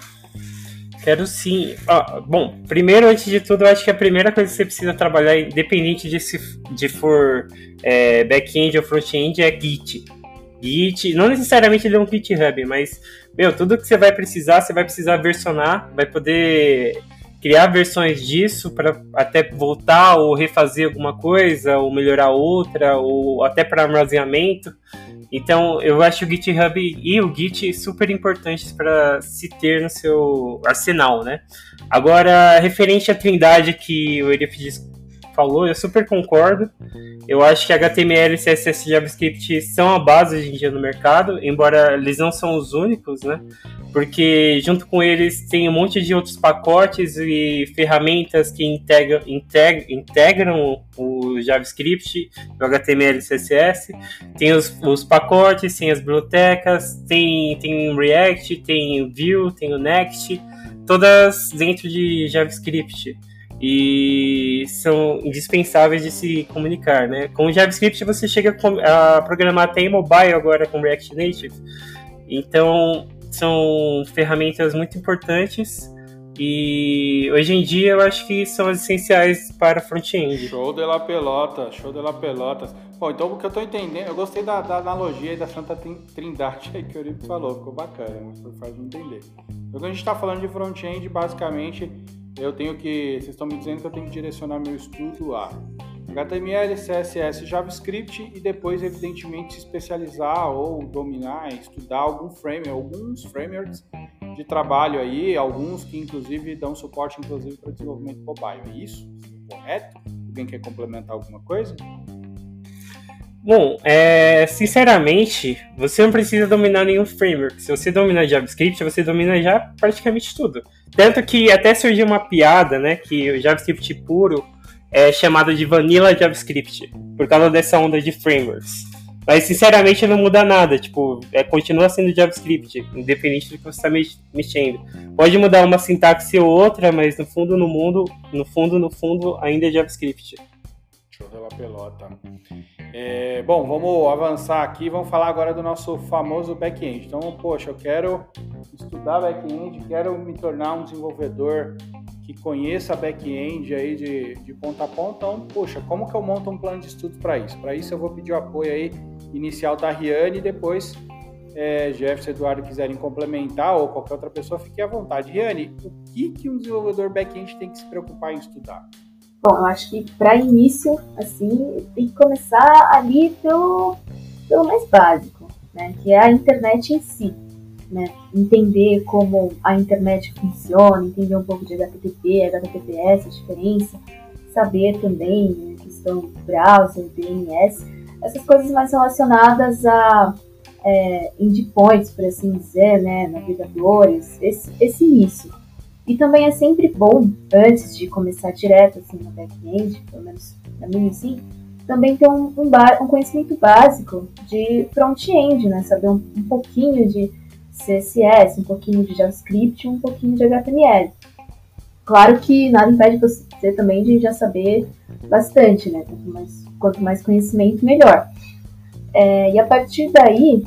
Quero sim. Ah, bom, primeiro, antes de tudo, eu acho que a primeira coisa que você precisa trabalhar, independente de se de for é, back-end ou front-end, é Git. Git, não necessariamente ele é um GitHub, mas, meu, tudo que você vai precisar, você vai precisar versionar, vai poder criar versões disso para até voltar ou refazer alguma coisa, ou melhorar outra, ou até para armazenamento. Então, eu acho o GitHub e o Git super importantes para se ter no seu arsenal, né? Agora, referente à trindade que o Euripides falou, eu super concordo. Eu acho que HTML, CSS e JavaScript são a base hoje em dia no mercado, embora eles não são os únicos, né? Porque junto com eles tem um monte de outros pacotes e ferramentas que integram, integram, integram o JavaScript, o HTML e CSS. Tem os, os pacotes, tem as bibliotecas, tem, tem React, tem Vue, tem o Next, todas dentro de JavaScript e são indispensáveis de se comunicar, né? Com o JavaScript você chega a programar até em mobile agora com React Native Então, são ferramentas muito importantes e hoje em dia eu acho que são essenciais para front-end. Show de la pelota, show de la pelota. Bom, então o que eu estou entendendo, eu gostei da, da analogia da Santa Trindade aí que o Eurico falou, ficou bacana, foi fácil de entender. Então, a gente está falando de front-end, basicamente eu tenho que, vocês estão me dizendo que eu tenho que direcionar meu estudo a HTML, CSS, JavaScript e depois, evidentemente, se especializar ou dominar, estudar algum frame, alguns frameworks de trabalho aí, alguns que inclusive dão suporte inclusive para desenvolvimento mobile. É isso? Correto? Alguém quer complementar alguma coisa? Bom, é, sinceramente, você não precisa dominar nenhum framework. Se você dominar JavaScript, você domina já praticamente tudo. Tanto que até surgiu uma piada, né, que o JavaScript puro é chamado de Vanilla JavaScript, por causa dessa onda de frameworks. Mas sinceramente não muda nada, tipo, é, continua sendo JavaScript, independente do que você está mexendo. Pode mudar uma sintaxe ou outra, mas no fundo, no mundo, no fundo, no fundo, ainda é JavaScript. Show pela pelota. É, bom, vamos avançar aqui, vamos falar agora do nosso famoso back-end. Então, poxa, eu quero estudar back-end, quero me tornar um desenvolvedor que conheça back-end aí de, de ponta a ponta. Então, poxa, como que eu monto um plano de estudos para isso? Para isso eu vou pedir o apoio aí inicial da Riane e depois é, Jefferson e Eduardo quiserem complementar ou qualquer outra pessoa, fique à vontade. Riane, o que, que um desenvolvedor back-end tem que se preocupar em estudar? Bom, eu acho que para início, assim, tem que começar ali pelo, pelo mais básico, né? Que é a internet em si. Né? Entender como a internet funciona, entender um pouco de HTTP, HTTPS, a diferença, saber também né, questão browser, DNS, essas coisas mais relacionadas a é, endpoints, por assim dizer, né, navegadores, esse, esse início. E também é sempre bom, antes de começar direto assim no back-end, pelo menos na minha assim, também ter um, um, um conhecimento básico de front-end, né? Saber um, um, pouquinho de CSS, um pouquinho de JavaScript, um pouquinho de HTML. Claro que nada impede você também de já saber bastante, né? Quanto mais, quanto mais conhecimento, melhor. É, e a partir daí,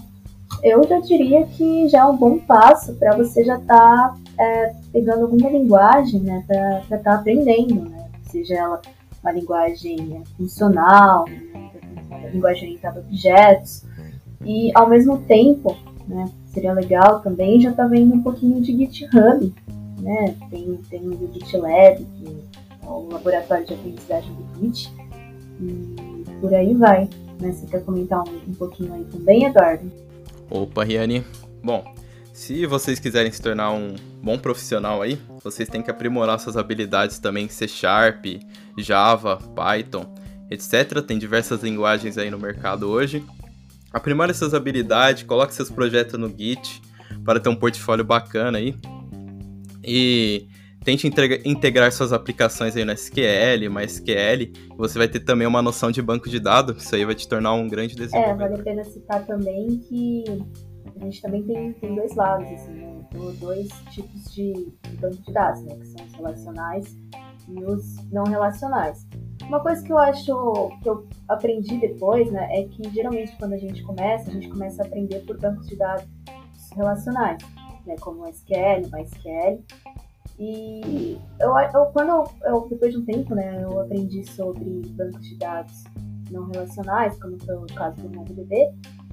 eu já diria que já é um bom passo para você já estar tá, é, pegando alguma linguagem né, para estar tá aprendendo, né? seja ela uma linguagem funcional, né, uma linguagem orientada a objetos, e ao mesmo tempo, né, seria legal também já estar tá vendo um pouquinho de GitHub, né? tem, tem o GitLab, que é o laboratório de aprendizagem do Git, e por aí vai. Né? Você quer comentar um, um pouquinho aí também, Eduardo? Opa, Riane. Bom, se vocês quiserem se tornar um bom profissional aí, vocês têm que aprimorar suas habilidades também C Sharp, Java, Python, etc. Tem diversas linguagens aí no mercado hoje. Aprimore essas habilidades, coloque seus projetos no Git para ter um portfólio bacana aí. E tente integrar suas aplicações aí no SQL, MySQL. Você vai ter também uma noção de banco de dados, isso aí vai te tornar um grande desenvolvedor. É, vale a pena citar também que a gente também tem, tem dois lados, assim, né? dois tipos de, de banco de dados, né? Que são os relacionais e os não relacionais. Uma coisa que eu acho que eu aprendi depois, né, é que geralmente quando a gente começa, a gente começa a aprender por bancos de dados relacionais, né, como SQL, MySQL. E eu, eu quando eu, depois de um tempo, né, eu aprendi sobre bancos de dados não relacionais, como foi o caso do MongoDB,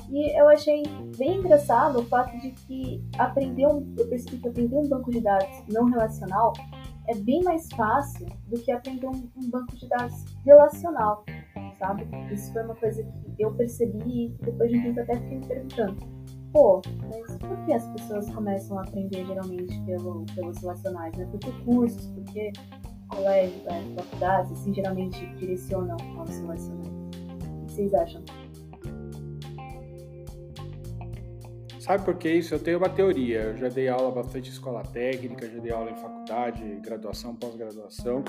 e eu achei bem engraçado o fato de que aprender um, eu percebi que aprender um banco de dados não relacional é bem mais fácil do que aprender um, um banco de dados relacional, sabe? Isso foi uma coisa que eu percebi e depois de um tempo até fiquei me perguntando. Pô, mas por que as pessoas começam a aprender geralmente pelo, pelos relacionais, né? Porque cursos, porque colégio, né, faculdades, assim, geralmente direcionam aos relacionais. Vocês acham? Sabe por que isso? Eu tenho uma teoria. Eu já dei aula bastante em escola técnica, já dei aula em faculdade, graduação, pós-graduação.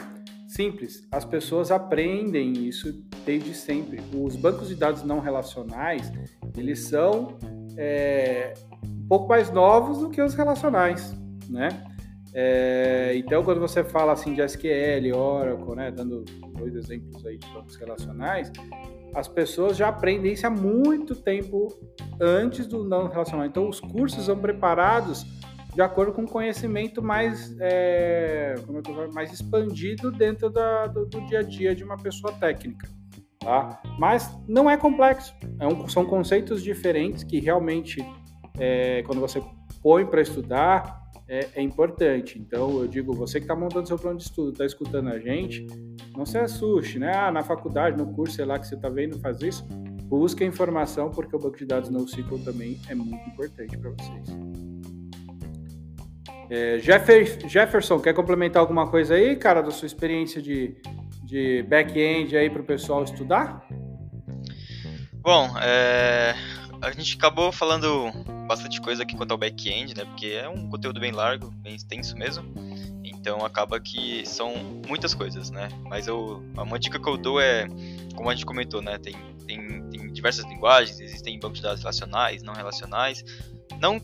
Simples, as pessoas aprendem isso desde sempre. Os bancos de dados não relacionais, eles são é, um pouco mais novos do que os relacionais, né? É, então, quando você fala assim de SQL, Oracle, né, dando dois exemplos aí de bancos relacionais, as pessoas já aprendem isso há muito tempo antes do não relacional. Então, os cursos são preparados de acordo com o conhecimento mais, é, é mais expandido dentro da, do, do, dia a dia de uma pessoa técnica. Tá? Mas não é complexo, é um, são conceitos diferentes que realmente, é, quando você põe para estudar, é, é, importante. Então, eu digo, você que está montando seu plano de estudo, está escutando a gente, não se assuste, né? Ah, na faculdade, no curso, sei lá, que você está vendo fazer isso, busque a informação, porque o banco de dados NoSQL também é muito importante para vocês. É, Jefferson, quer complementar alguma coisa aí, cara, da sua experiência de, de back-end aí para o pessoal estudar? Bom, é, a gente acabou falando bastante coisa aqui quanto ao back-end, né? Porque é um conteúdo bem largo, bem extenso mesmo. Então acaba que são muitas coisas, né? Mas eu, uma dica que eu dou é, como a gente comentou, né? Tem, tem, tem diversas linguagens, existem bancos de dados relacionais, não relacionais. Não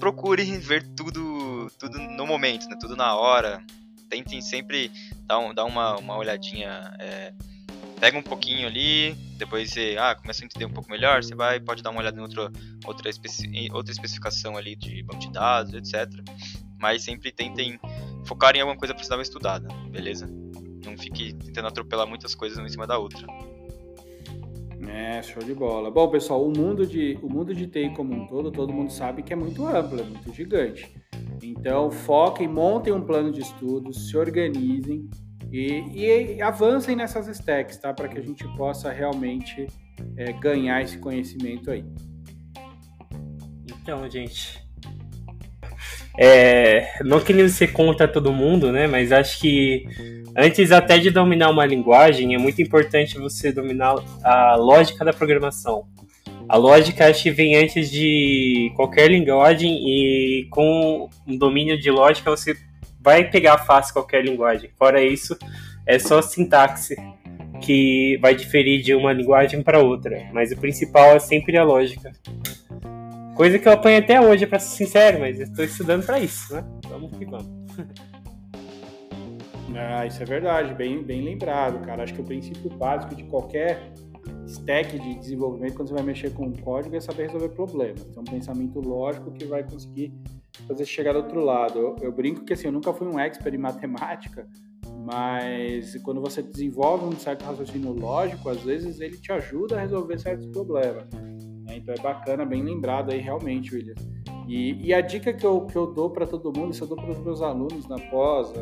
procure ver tudo, tudo no momento, né? Tudo na hora. Tentem sempre dar, um, dar uma, uma olhadinha. É, pega um pouquinho ali, depois você ah, começa a entender um pouco melhor, você vai pode dar uma olhada em outra, outra, especi outra especificação ali de banco de dados, etc. Mas sempre tentem focar em alguma coisa para dar uma estudada, beleza? Não fique tentando atropelar muitas coisas uma em cima da outra. É, show de bola. Bom, pessoal, o mundo de, o mundo de TI como um todo, todo mundo sabe que é muito amplo, é muito gigante. Então, foquem, montem um plano de estudos, se organizem e, e avancem nessas stacks, tá? Para que a gente possa realmente é, ganhar esse conhecimento aí. Então, gente, é, não querendo ser contra todo mundo, né? Mas acho que antes até de dominar uma linguagem, é muito importante você dominar a lógica da programação. A lógica acho que vem antes de qualquer linguagem e com um domínio de lógica você vai pegar fácil qualquer linguagem. Fora isso, é só sintaxe que vai diferir de uma linguagem para outra, mas o principal é sempre a lógica. Coisa que eu apanho até hoje, para ser sincero, mas estou estudando para isso, né? Vamos que vamos. Ah, isso é verdade, bem, bem lembrado, cara. Acho que o princípio básico de qualquer stack de desenvolvimento, quando você vai mexer com código, é saber resolver problemas. Então, um pensamento lógico que vai conseguir fazer chegar do outro lado. Eu, eu, brinco que assim, eu nunca fui um expert em matemática, mas quando você desenvolve um certo raciocínio lógico, às vezes ele te ajuda a resolver certos problemas. Né? Então é bacana, bem lembrado aí realmente, William. E, e a dica que eu, que eu dou para todo mundo, isso eu dou para os meus alunos na pós,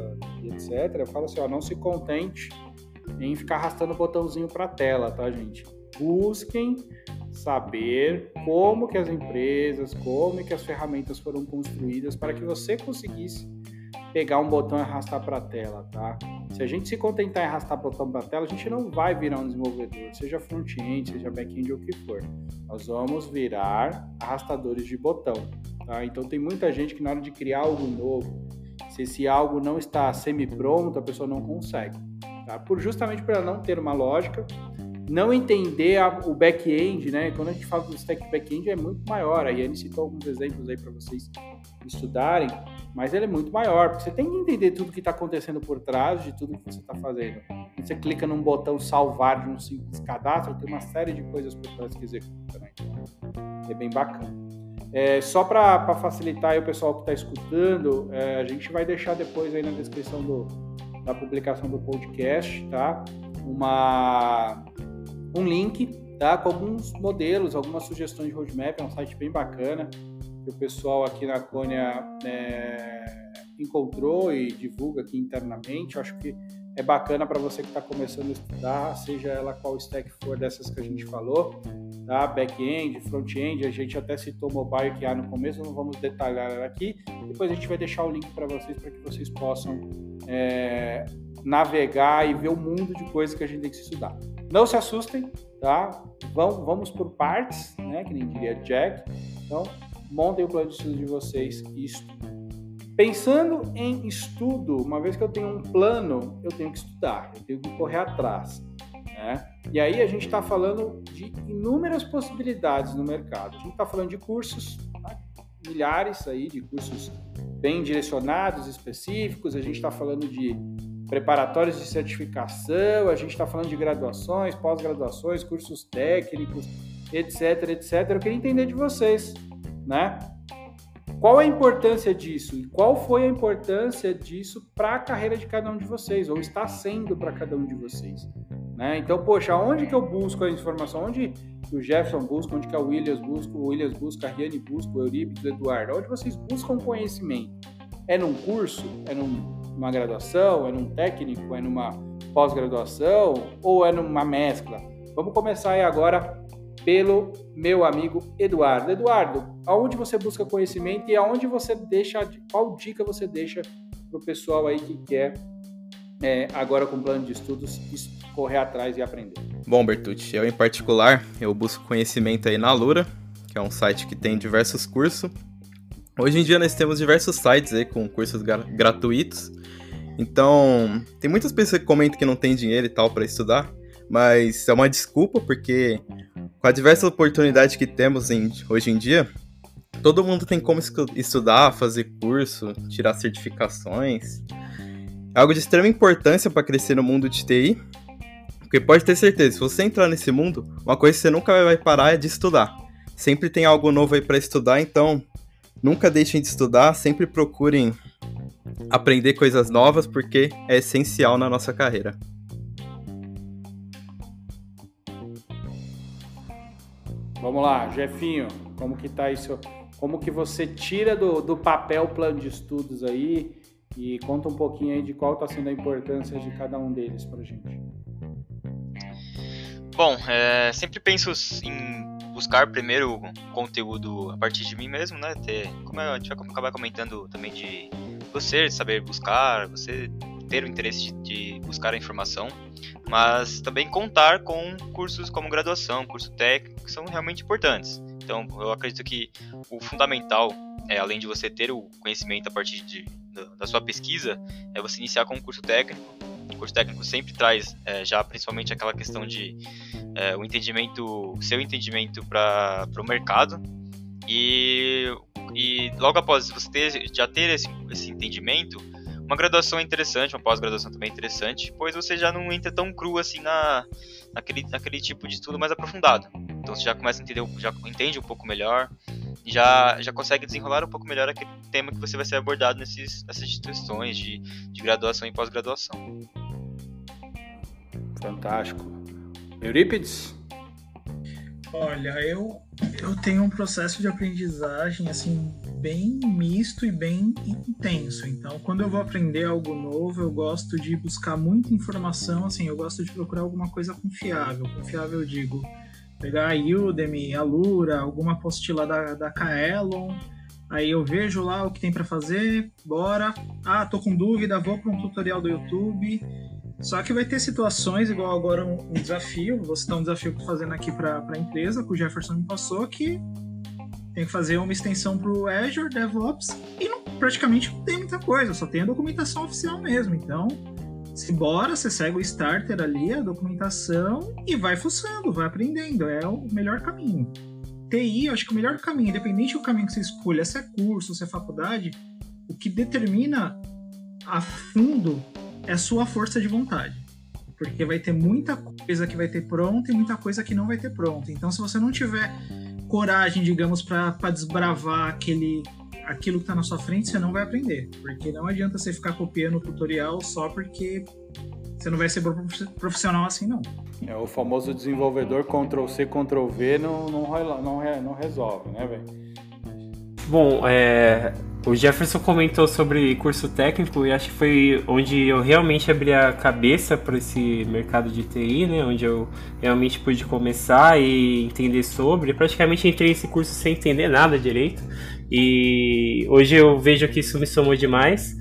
etc., eu falo assim, ó, não se contente em ficar arrastando o botãozinho para a tela, tá, gente? Busquem saber como que as empresas, como que as ferramentas foram construídas para que você conseguisse pegar um botão e arrastar para a tela, tá? Se a gente se contentar em arrastar botão para a tela, a gente não vai virar um desenvolvedor, seja front-end, seja back-end ou o que for. Nós vamos virar arrastadores de botão, tá? Então tem muita gente que na hora de criar algo novo, se esse algo não está semi-pronto, a pessoa não consegue, tá? Por justamente para não ter uma lógica não entender a, o back-end, né? Quando a gente fala do stack back-end é muito maior. A Yane citou alguns exemplos aí para vocês estudarem, mas ele é muito maior, porque você tem que entender tudo que está acontecendo por trás de tudo que você está fazendo. Você clica num botão salvar de um simples cadastro, tem uma série de coisas por trás que executa, né? É bem bacana. É, só para facilitar aí o pessoal que está escutando, é, a gente vai deixar depois aí na descrição do, da publicação do podcast, tá? Uma um link tá, com alguns modelos, algumas sugestões de roadmap. É um site bem bacana que o pessoal aqui na Cônia é, encontrou e divulga aqui internamente. Eu acho que é bacana para você que está começando a estudar, seja ela qual stack for dessas que a gente falou, tá? Back-end, front-end, a gente até citou mobile que há no começo, não vamos detalhar ela aqui. Depois a gente vai deixar o link para vocês para que vocês possam é, navegar e ver o mundo de coisas que a gente tem que estudar. Não se assustem, tá? Vamos, vamos por partes, né? Que nem diria Jack. Então, montem o plano de estudo de vocês e estudem. Pensando em estudo, uma vez que eu tenho um plano, eu tenho que estudar, eu tenho que correr atrás. Né? E aí a gente está falando de inúmeras possibilidades no mercado. A gente está falando de cursos, tá? milhares aí de cursos bem direcionados, específicos, a gente está falando de preparatórios de certificação, a gente está falando de graduações, pós-graduações, cursos técnicos, etc, etc. Eu queria entender de vocês, né? Qual a importância disso? E qual foi a importância disso para a carreira de cada um de vocês? Ou está sendo para cada um de vocês? Né? Então, poxa, onde que eu busco a informação? Onde o Jefferson busca? Onde que a Williams busca? O Williams busca, a Riane busca, o Eurípides, o Eduardo? Onde vocês buscam conhecimento? É num curso? É numa graduação? É num técnico? É numa pós-graduação? Ou é numa mescla? Vamos começar aí agora pelo meu amigo Eduardo. Eduardo, aonde você busca conhecimento e aonde você deixa, qual dica você deixa para o pessoal aí que quer é, agora com plano de estudos correr atrás e aprender? Bom, Bertucci, eu em particular, eu busco conhecimento aí na Lura, que é um site que tem diversos cursos. Hoje em dia nós temos diversos sites aí com cursos gratuitos. Então, tem muitas pessoas que comentam que não tem dinheiro e tal para estudar, mas é uma desculpa porque com a diversas oportunidades que temos em, hoje em dia, todo mundo tem como estudar, fazer curso, tirar certificações. É algo de extrema importância para crescer no mundo de TI, porque pode ter certeza, se você entrar nesse mundo, uma coisa que você nunca vai parar é de estudar. Sempre tem algo novo aí para estudar, então nunca deixem de estudar, sempre procurem aprender coisas novas, porque é essencial na nossa carreira. Vamos lá, Jefinho, como que tá isso? Como que você tira do, do papel o plano de estudos aí e conta um pouquinho aí de qual está sendo a importância de cada um deles para gente. Bom, é, sempre penso em buscar primeiro conteúdo a partir de mim mesmo, né? Ter, como a gente vai acabar comentando também de você saber buscar, você ter o interesse de, de buscar a informação mas também contar com cursos como graduação, curso técnico, que são realmente importantes. Então, eu acredito que o fundamental, é, além de você ter o conhecimento a partir de, da sua pesquisa, é você iniciar com um curso técnico. O curso técnico sempre traz é, já principalmente aquela questão de é, o entendimento, seu entendimento para o mercado e, e logo após você ter, já ter esse, esse entendimento, uma graduação é interessante, uma pós-graduação também é interessante, pois você já não entra tão cru assim na, naquele, naquele tipo de estudo mais aprofundado. Então você já começa a entender, já entende um pouco melhor, já, já consegue desenrolar um pouco melhor aquele tema que você vai ser abordado nesses, nessas instituições de, de graduação e pós-graduação. Fantástico. Eurípides? Olha, eu, eu tenho um processo de aprendizagem assim bem misto e bem intenso. Então, quando eu vou aprender algo novo, eu gosto de buscar muita informação, assim, eu gosto de procurar alguma coisa confiável. Confiável, eu digo, pegar a Udemy, a Lura, alguma apostila da, da Kaelon, aí eu vejo lá o que tem para fazer, bora. Ah, tô com dúvida, vou para um tutorial do YouTube só que vai ter situações, igual agora um, um desafio, vou citar um desafio que eu tô fazendo aqui para a empresa, que o Jefferson me passou, que tem que fazer uma extensão para o Azure DevOps e não, praticamente não tem muita coisa, só tem a documentação oficial mesmo. Então, se bora, você segue o starter ali, a documentação e vai fuçando, vai aprendendo, é o melhor caminho. TI, eu acho que o melhor caminho, independente do caminho que você escolha, se é curso, se é faculdade, o que determina a fundo é a sua força de vontade. Porque vai ter muita coisa que vai ter pronta e muita coisa que não vai ter pronta. Então, se você não tiver coragem, digamos, para desbravar aquele, aquilo que está na sua frente, você não vai aprender. Porque não adianta você ficar copiando o tutorial só porque você não vai ser profissional assim, não. É o famoso desenvolvedor Ctrl-C, Ctrl-V não, não, não, não resolve, né, velho? Bom, é, o Jefferson comentou sobre curso técnico e acho que foi onde eu realmente abri a cabeça para esse mercado de TI, né? Onde eu realmente pude começar e entender sobre. Praticamente entrei nesse curso sem entender nada direito. E hoje eu vejo que isso me somou demais.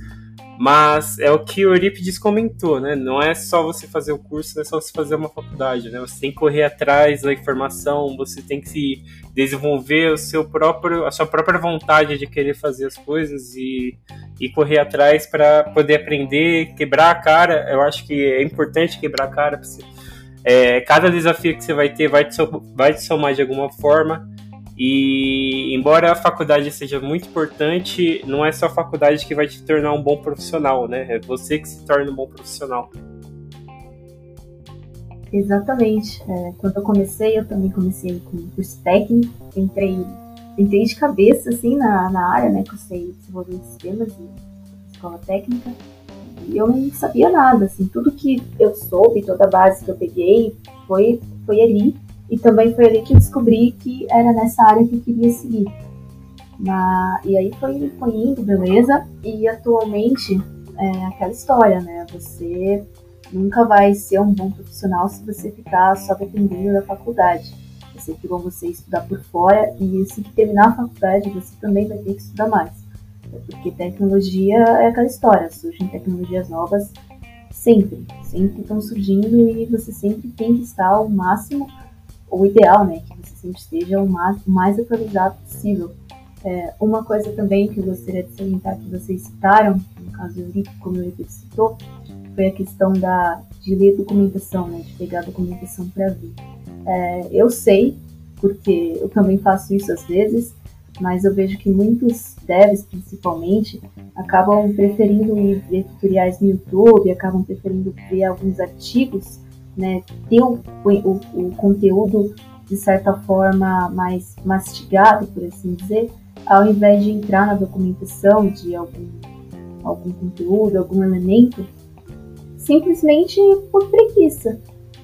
Mas é o que o Eurípides comentou, né? Não é só você fazer o curso, não é só você fazer uma faculdade, né? Você tem que correr atrás da informação, você tem que se desenvolver o seu próprio, a sua própria vontade de querer fazer as coisas e, e correr atrás para poder aprender, quebrar a cara. Eu acho que é importante quebrar a cara. Você, é, cada desafio que você vai ter vai te, vai te somar de alguma forma. E embora a faculdade seja muito importante, não é só a faculdade que vai te tornar um bom profissional, né? É você que se torna um bom profissional. Exatamente. É, quando eu comecei, eu também comecei com curso técnico, entrei, entrei de cabeça assim na, na área, né? Que eu sei desenvolver sistemas e escola técnica. E eu não sabia nada, assim, tudo que eu soube, toda a base que eu peguei foi, foi ali. E também foi ali que eu descobri que era nessa área que eu queria seguir. Na, e aí foi, foi indo, beleza. E atualmente é aquela história, né? Você nunca vai ser um bom profissional se você ficar só dependendo da faculdade. É sempre bom você estudar por fora e assim que terminar a faculdade você também vai ter que estudar mais. É porque tecnologia é aquela história, surgem tecnologias novas sempre, sempre estão surgindo e você sempre tem que estar ao máximo o ideal, né, que você sempre esteja o mais, o mais atualizado possível. É, uma coisa também que eu gostaria de salientar que vocês citaram, no caso do Eurico, como o Eurico citou, foi a questão da, de ler documentação, né, de pegar documentação para ver. É, eu sei, porque eu também faço isso às vezes, mas eu vejo que muitos devs, principalmente, acabam preferindo ver tutoriais no YouTube, acabam preferindo ver alguns artigos né, ter o, o, o conteúdo de certa forma mais mastigado, por assim dizer, ao invés de entrar na documentação de algum, algum conteúdo, algum elemento, simplesmente por preguiça.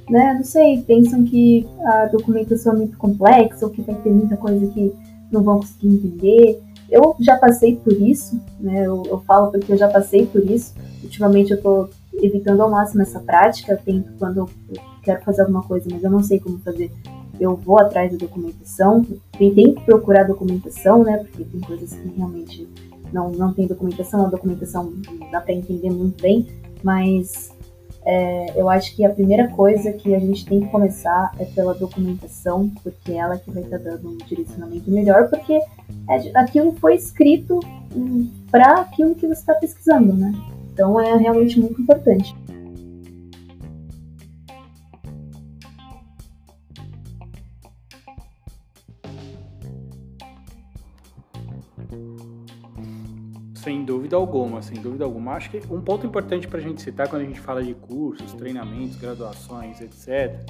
Né? Não sei, pensam que a documentação é muito complexa ou que vai ter muita coisa que não vão conseguir entender. Eu já passei por isso, né? Eu, eu falo porque eu já passei por isso. Ultimamente eu estou evitando ao máximo essa prática. Eu quando eu quero fazer alguma coisa, mas eu não sei como fazer, eu vou atrás da documentação. Tentei procurar documentação, né? Porque tem coisas que realmente não, não tem documentação, a documentação dá para entender muito bem, mas é, eu acho que a primeira coisa que a gente tem que começar é pela documentação, porque é ela que vai estar tá dando um direcionamento melhor, porque é, aquilo foi escrito hum, para aquilo que você está pesquisando, né? Então é realmente muito importante. Sem dúvida alguma, sem dúvida alguma. Acho que um ponto importante para a gente citar quando a gente fala de cursos, treinamentos, graduações, etc.,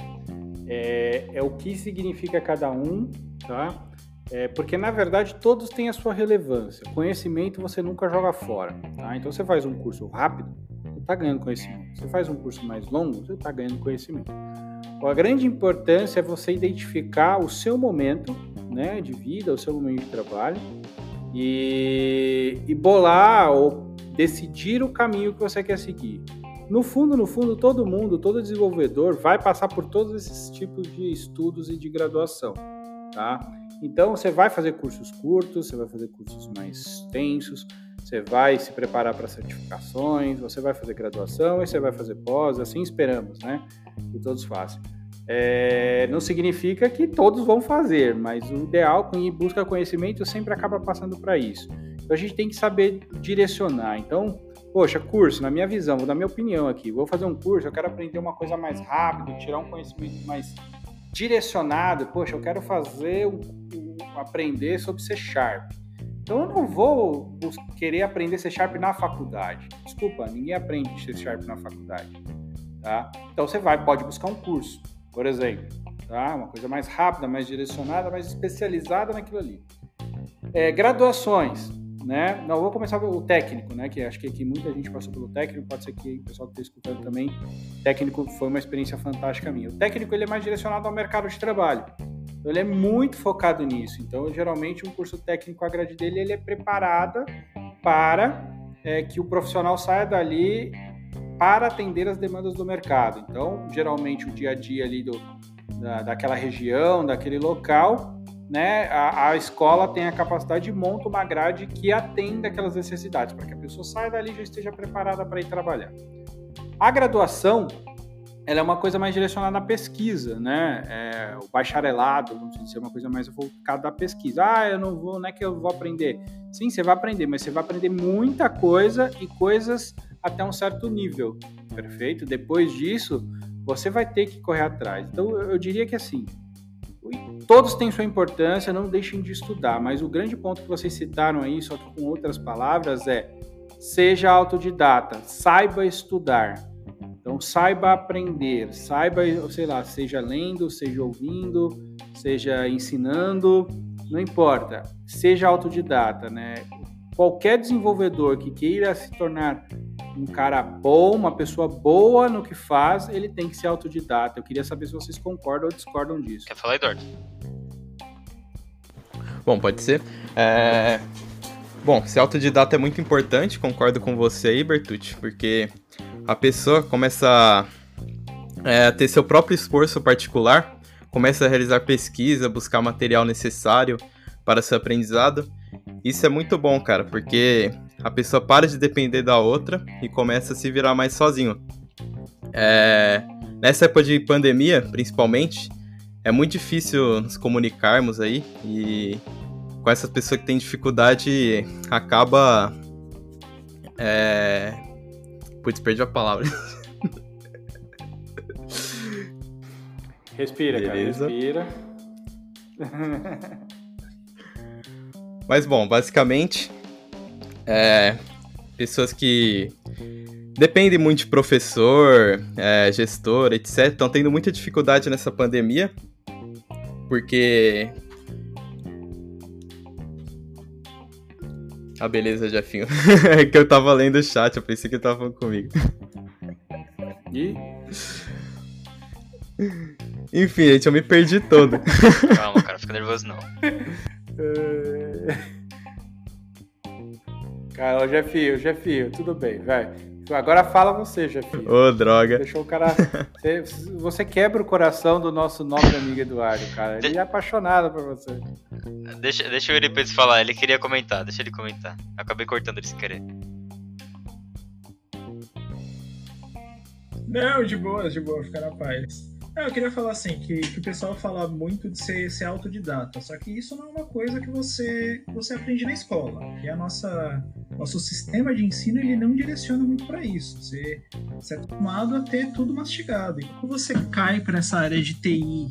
é, é o que significa cada um, tá? É, porque na verdade todos têm a sua relevância. Conhecimento você nunca joga fora. Tá? Então você faz um curso rápido, você está ganhando conhecimento. Você faz um curso mais longo, você está ganhando conhecimento. A grande importância é você identificar o seu momento né, de vida, o seu momento de trabalho e, e bolar ou decidir o caminho que você quer seguir. No fundo, no fundo, todo mundo, todo desenvolvedor vai passar por todos esses tipos de estudos e de graduação, tá? Então, você vai fazer cursos curtos, você vai fazer cursos mais extensos, você vai se preparar para certificações, você vai fazer graduação e você vai fazer pós, assim esperamos, né? Que todos façam. É, não significa que todos vão fazer, mas o ideal, quem busca conhecimento, sempre acaba passando para isso. Então, a gente tem que saber direcionar. Então, poxa, curso, na minha visão, vou dar minha opinião aqui, vou fazer um curso, eu quero aprender uma coisa mais rápido, tirar um conhecimento mais direcionado, poxa, eu quero fazer, um, um, aprender sobre C Sharp. Então eu não vou querer aprender C Sharp na faculdade. Desculpa, ninguém aprende C Sharp na faculdade. Tá? Então você vai, pode buscar um curso, por exemplo. Tá? Uma coisa mais rápida, mais direcionada, mais especializada naquilo ali. É, graduações né? Não, vou começar pelo técnico, né? Que acho que aqui muita gente passou pelo técnico, pode ser que o pessoal que está escutando também. Técnico foi uma experiência fantástica minha. O técnico ele é mais direcionado ao mercado de trabalho. Então, ele é muito focado nisso. Então, geralmente, um curso técnico, a grade dele ele é preparada para é, que o profissional saia dali para atender as demandas do mercado. Então, geralmente, o dia a dia ali do, da, daquela região, daquele local, né, a, a, escola tem a capacidade de montar uma grade que atenda aquelas necessidades, para que a pessoa saia dali e já esteja preparada para ir trabalhar. A graduação, ela é uma coisa mais direcionada à pesquisa, né? É, o bacharelado, vamos dizer, uma coisa mais focada à pesquisa. Ah, eu não vou, não é que eu vou aprender. Sim, você vai aprender, mas você vai aprender muita coisa e coisas até um certo nível, perfeito? Depois disso, você vai ter que correr atrás. Então, eu diria que assim, todos têm sua importância, não deixem de estudar, mas o grande ponto que vocês citaram aí, só que com outras palavras, é seja autodidata, saiba estudar. Então, saiba aprender, saiba, sei lá, seja lendo, seja ouvindo, seja ensinando, não importa, seja autodidata, né? Qualquer desenvolvedor que queira se tornar um cara bom, uma pessoa boa no que faz, ele tem que ser autodidata. Eu queria saber se vocês concordam ou discordam disso. Quer falar, Eduardo? Bom, pode ser. É... Bom, ser autodidata é muito importante, concordo com você aí, Bertucci, porque a pessoa começa é, a ter seu próprio esforço particular, começa a realizar pesquisa, buscar material necessário para seu aprendizado. Isso é muito bom, cara, porque a pessoa para de depender da outra e começa a se virar mais sozinho. É, nessa época de pandemia, principalmente, é muito difícil nos comunicarmos aí e com essas pessoas que têm dificuldade acaba. É... Putz, perdi a palavra. Respira, Beleza. cara, respira. Mas bom, basicamente é, pessoas que dependem muito de professor, é, gestor, etc. Estão tendo muita dificuldade nessa pandemia, porque. Ah, beleza, Jefinho. é que eu tava lendo o chat, eu pensei que ele tava falando comigo. E? Enfim, gente, eu me perdi todo. Calma, cara, fica nervoso não. É... Cara, o Jefinho, Jefinho, tudo bem, vai. Agora fala você, Jefinho. Ô, oh, droga. Deixou o cara. Você, você, quebra o coração do nosso nobre amigo Eduardo, cara. Ele é apaixonado por você. Deixa, deixa o Euripides falar, ele queria comentar, deixa ele comentar. acabei cortando ele sem querer. Não, de boa, de boa, fica na paz. É, eu queria falar assim, que, que o pessoal fala muito de ser, ser autodidata, só que isso não é uma coisa que você, você aprende na escola. E a nossa nosso sistema de ensino ele não direciona muito para isso. Você, você é acostumado a ter tudo mastigado. E quando você cai para essa área de TI,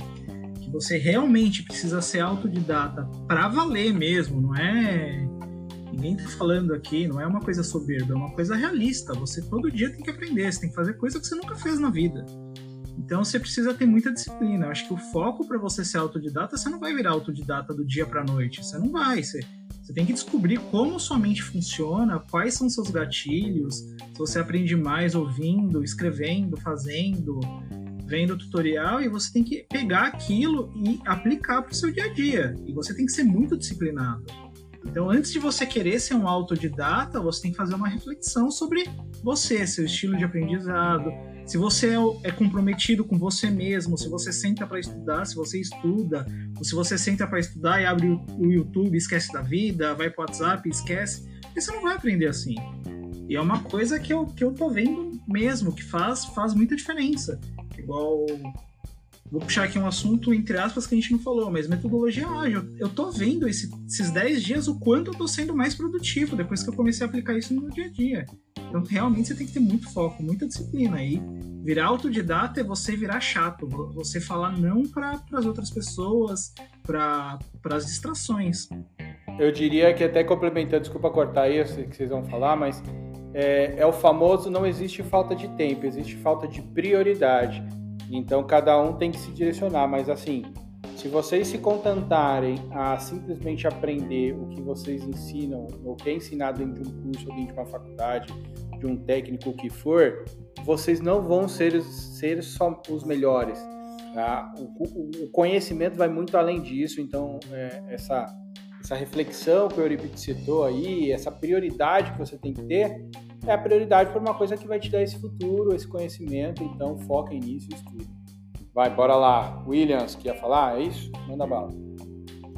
que você realmente precisa ser autodidata para valer mesmo, não é ninguém tá falando aqui, não é uma coisa soberba, é uma coisa realista. Você todo dia tem que aprender, você tem que fazer coisa que você nunca fez na vida. Então você precisa ter muita disciplina. Eu acho que o foco para você ser autodidata, você não vai virar autodidata do dia para noite. Você não vai. Você, você tem que descobrir como sua mente funciona, quais são seus gatilhos. Se você aprende mais ouvindo, escrevendo, fazendo, vendo tutorial, e você tem que pegar aquilo e aplicar para o seu dia a dia. E você tem que ser muito disciplinado. Então, antes de você querer ser um autodidata, você tem que fazer uma reflexão sobre você, seu estilo de aprendizado, se você é, é comprometido com você mesmo, se você senta para estudar, se você estuda, ou se você senta para estudar e abre o YouTube, esquece da vida, vai pro WhatsApp, esquece, você não vai aprender assim. E é uma coisa que eu, que eu tô vendo mesmo, que faz, faz muita diferença. Igual Vou puxar aqui um assunto, entre aspas, que a gente não falou, mas metodologia ágil. Eu tô vendo esse, esses 10 dias o quanto eu tô sendo mais produtivo depois que eu comecei a aplicar isso no meu dia a dia. Então, realmente, você tem que ter muito foco, muita disciplina. aí. virar autodidata é você virar chato, você falar não para as outras pessoas, para as distrações. Eu diria que, até complementando, desculpa cortar aí, eu sei que vocês vão falar, mas é, é o famoso não existe falta de tempo, existe falta de prioridade. Então cada um tem que se direcionar, mas assim, se vocês se contentarem a simplesmente aprender o que vocês ensinam, ou que é ensinado dentro de um curso, ou dentro de uma faculdade, de um técnico, o que for, vocês não vão ser, ser só os melhores. Tá? O, o, conhecimento vai muito além disso, então é, essa, essa reflexão que o Euripides citou aí, essa prioridade que você tem que ter, é a prioridade por uma coisa que vai te dar esse futuro, esse conhecimento, então foquem nisso e estudem. Vai, bora lá. Williams, que ia falar? É isso? Manda bala.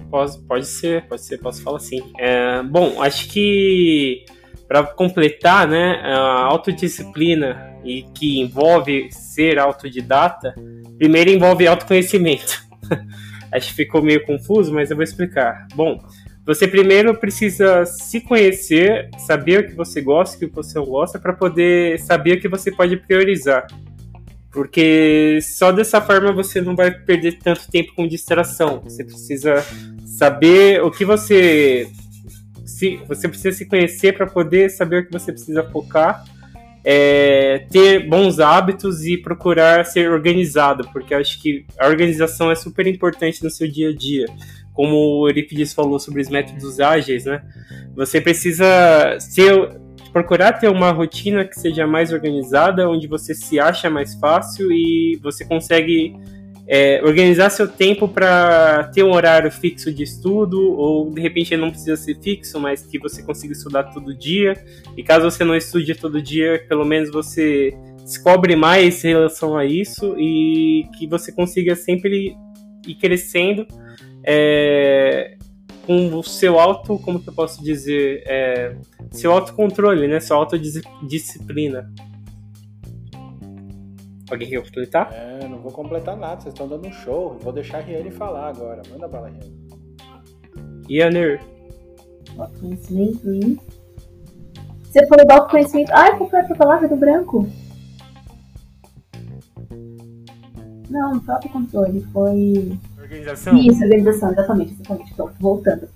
Pode, pode ser, pode ser, posso falar sim. É, bom, acho que para completar, né, a autodisciplina e que envolve ser autodidata, primeiro envolve autoconhecimento. acho que ficou meio confuso, mas eu vou explicar. Bom, você primeiro precisa se conhecer, saber o que você gosta, o que você não gosta, para poder saber o que você pode priorizar. Porque só dessa forma você não vai perder tanto tempo com distração. Você precisa saber o que você. Se, você precisa se conhecer para poder saber o que você precisa focar. É, ter bons hábitos e procurar ser organizado, porque acho que a organização é super importante no seu dia a dia. Como o Euripides falou sobre os métodos ágeis, né? Você precisa ser procurar ter uma rotina que seja mais organizada, onde você se acha mais fácil e você consegue é, organizar seu tempo para ter um horário fixo de estudo, ou de repente não precisa ser fixo, mas que você consiga estudar todo dia. E caso você não estude todo dia, pelo menos você descobre mais em relação a isso e que você consiga sempre ir crescendo. É, com o seu auto, como que eu posso dizer, é, seu autocontrole, né? Sua autodisciplina. Alguém quer completar? É, não vou completar nada, vocês estão dando um show. Vou deixar a Riane falar agora. Manda bala, Riane. Yanner. Autoconhecimento e. Você falou do autoconhecimento. Ai, qual foi a palavra do branco? Não, não foi autocontrole, foi. Organização? Isso, organização, exatamente, exatamente. Pronto, voltando.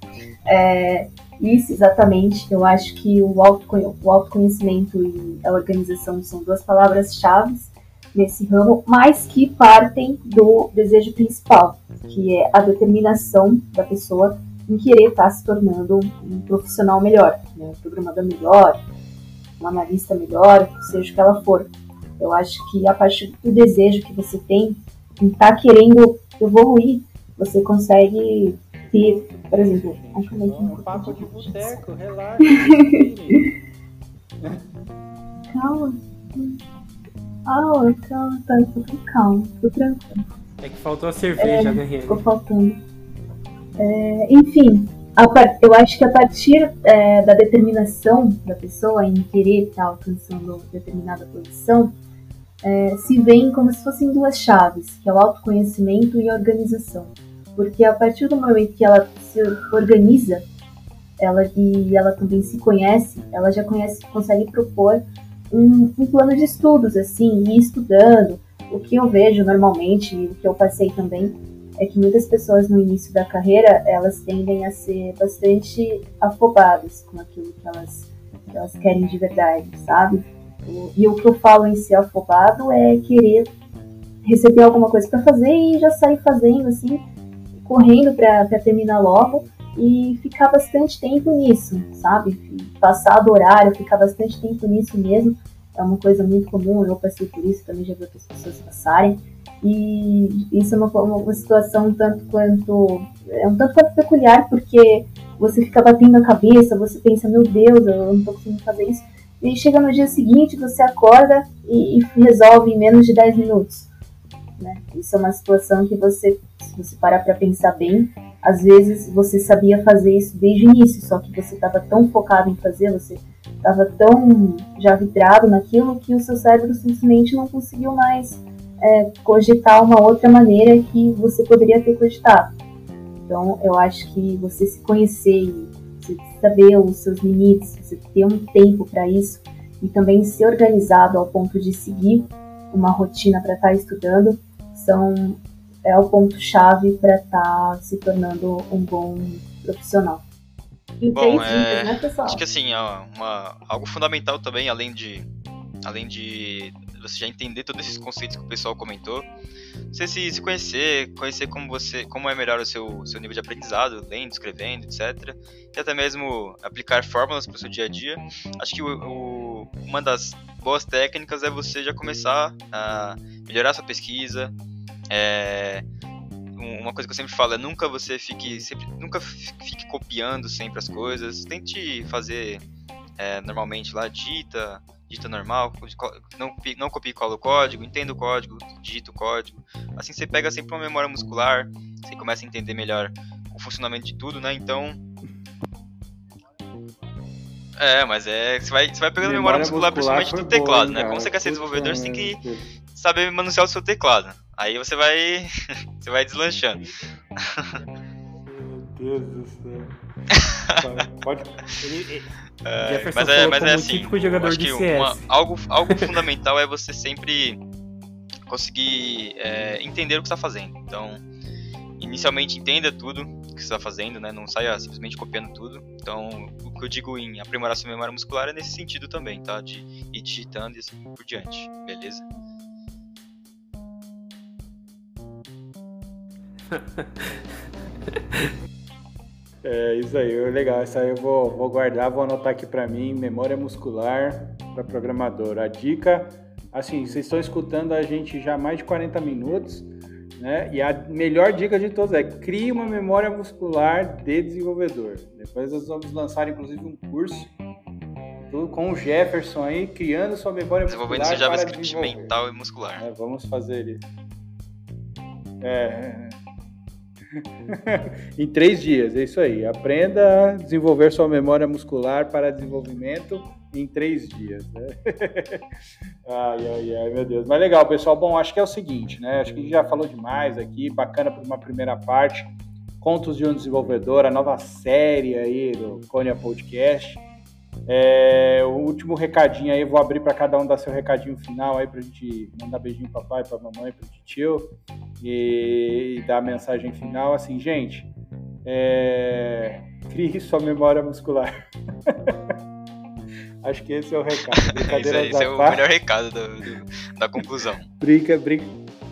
É, isso, exatamente. Eu acho que o, o autoconhecimento e a organização são duas palavras-chave nesse ramo, mas que partem do desejo principal, que é a determinação da pessoa em querer estar se tornando um profissional melhor, né? um programador melhor, um analista melhor, seja o que ela for. Eu acho que a partir do desejo que você tem em estar tá querendo evoluir, você consegue ter, por exemplo, acho que é um papo de boteco, relaxa. calma. Ah, calma, tá, tô calma, tô tranquilo. É que faltou a cerveja, é, né, Ficou faltando. É, enfim, eu acho que a partir é, da determinação da pessoa em querer estar alcançando determinada posição, é, se veem como se fossem duas chaves, que é o autoconhecimento e a organização. Porque a partir do momento que ela se organiza, ela e ela também se conhece, ela já conhece, consegue propor um, um plano de estudos, assim, ir estudando. O que eu vejo normalmente, e o que eu passei também, é que muitas pessoas no início da carreira, elas tendem a ser bastante afobadas com aquilo que elas, que elas querem de verdade, sabe? E o que eu falo em ser afobado é querer receber alguma coisa para fazer e já sair fazendo, assim, correndo para terminar logo e ficar bastante tempo nisso, sabe? Passar do horário, ficar bastante tempo nisso mesmo. É uma coisa muito comum, eu passei por isso, também já vi outras pessoas passarem. E isso é uma, uma situação um tanto quanto. É um tanto quanto peculiar, porque você fica batendo a cabeça, você pensa, meu Deus, eu não tô conseguindo fazer isso. E chega no dia seguinte, você acorda e, e resolve em menos de 10 minutos. Né? Isso é uma situação que você, se você parar para pensar bem, às vezes você sabia fazer isso desde o início, só que você estava tão focado em fazer, você estava tão já vidrado naquilo que o seu cérebro simplesmente não conseguiu mais é, cogitar uma outra maneira que você poderia ter cogitado. Então, eu acho que você se conhecer e saber os seus limites, você ter um tempo para isso e também ser organizado ao ponto de seguir uma rotina para estar tá estudando são é o ponto chave para estar tá se tornando um bom profissional. E bom, é... né, pessoal? Acho que assim, uma, algo fundamental também, além de além de você já entender todos esses conceitos que o pessoal comentou, você se, se conhecer, conhecer como você, como é melhor o seu, seu nível de aprendizado, lendo, escrevendo, etc. E até mesmo aplicar fórmulas para o seu dia a dia. Acho que o, o, uma das boas técnicas é você já começar a melhorar sua pesquisa. É, uma coisa que eu sempre falo é nunca você fique sempre, nunca fique copiando sempre as coisas. Tente fazer é, normalmente lá, dita digita normal, não, não copia e cola o código, entenda o código, digita o código. Assim você pega sempre uma memória muscular, você começa a entender melhor o funcionamento de tudo, né? Então. É, mas é. Você vai, você vai pegando memória, memória muscular, muscular principalmente do teclado, né? Como você quer ser desenvolvedor, você tem que saber manusear o seu teclado. Aí você vai. você vai deslanchando. Meu Deus do céu. Pode. Ele, é, mas é, mas é assim, típico jogador acho que uma, algo, algo fundamental é você sempre conseguir é, entender o que está fazendo. Então, inicialmente entenda tudo que está fazendo, né? Não saia simplesmente copiando tudo. Então, o que eu digo em aprimorar sua memória muscular é nesse sentido também, tá? De ir digitando e assim por diante, beleza? É isso aí, legal. Isso aí eu vou, vou guardar, vou anotar aqui para mim, memória muscular para programador. A dica, assim, vocês estão escutando a gente já há mais de 40 minutos, né? E a melhor dica de todas é crie uma memória muscular de desenvolvedor. Depois nós vamos lançar inclusive um curso com o Jefferson aí, criando sua memória muscular. Desenvolvendo seu JavaScript mental e muscular. É, vamos fazer isso. É, em três dias, é isso aí. Aprenda a desenvolver sua memória muscular para desenvolvimento em três dias. Né? ai, ai, ai, meu Deus. Mas legal, pessoal. Bom, acho que é o seguinte, né? Acho que a gente já falou demais aqui. Bacana para uma primeira parte. Contos de um desenvolvedor, a nova série aí do Cônia Podcast. É, o último recadinho aí, vou abrir para cada um dar seu recadinho final aí para a gente mandar beijinho para papai, para mamãe, para tio e, e dar a mensagem final. Assim, gente, é, crie sua memória muscular. Acho que esse é o recado. Brincadeiras esse, esse é o melhor recado do, do, da conclusão. Brinca, brinca,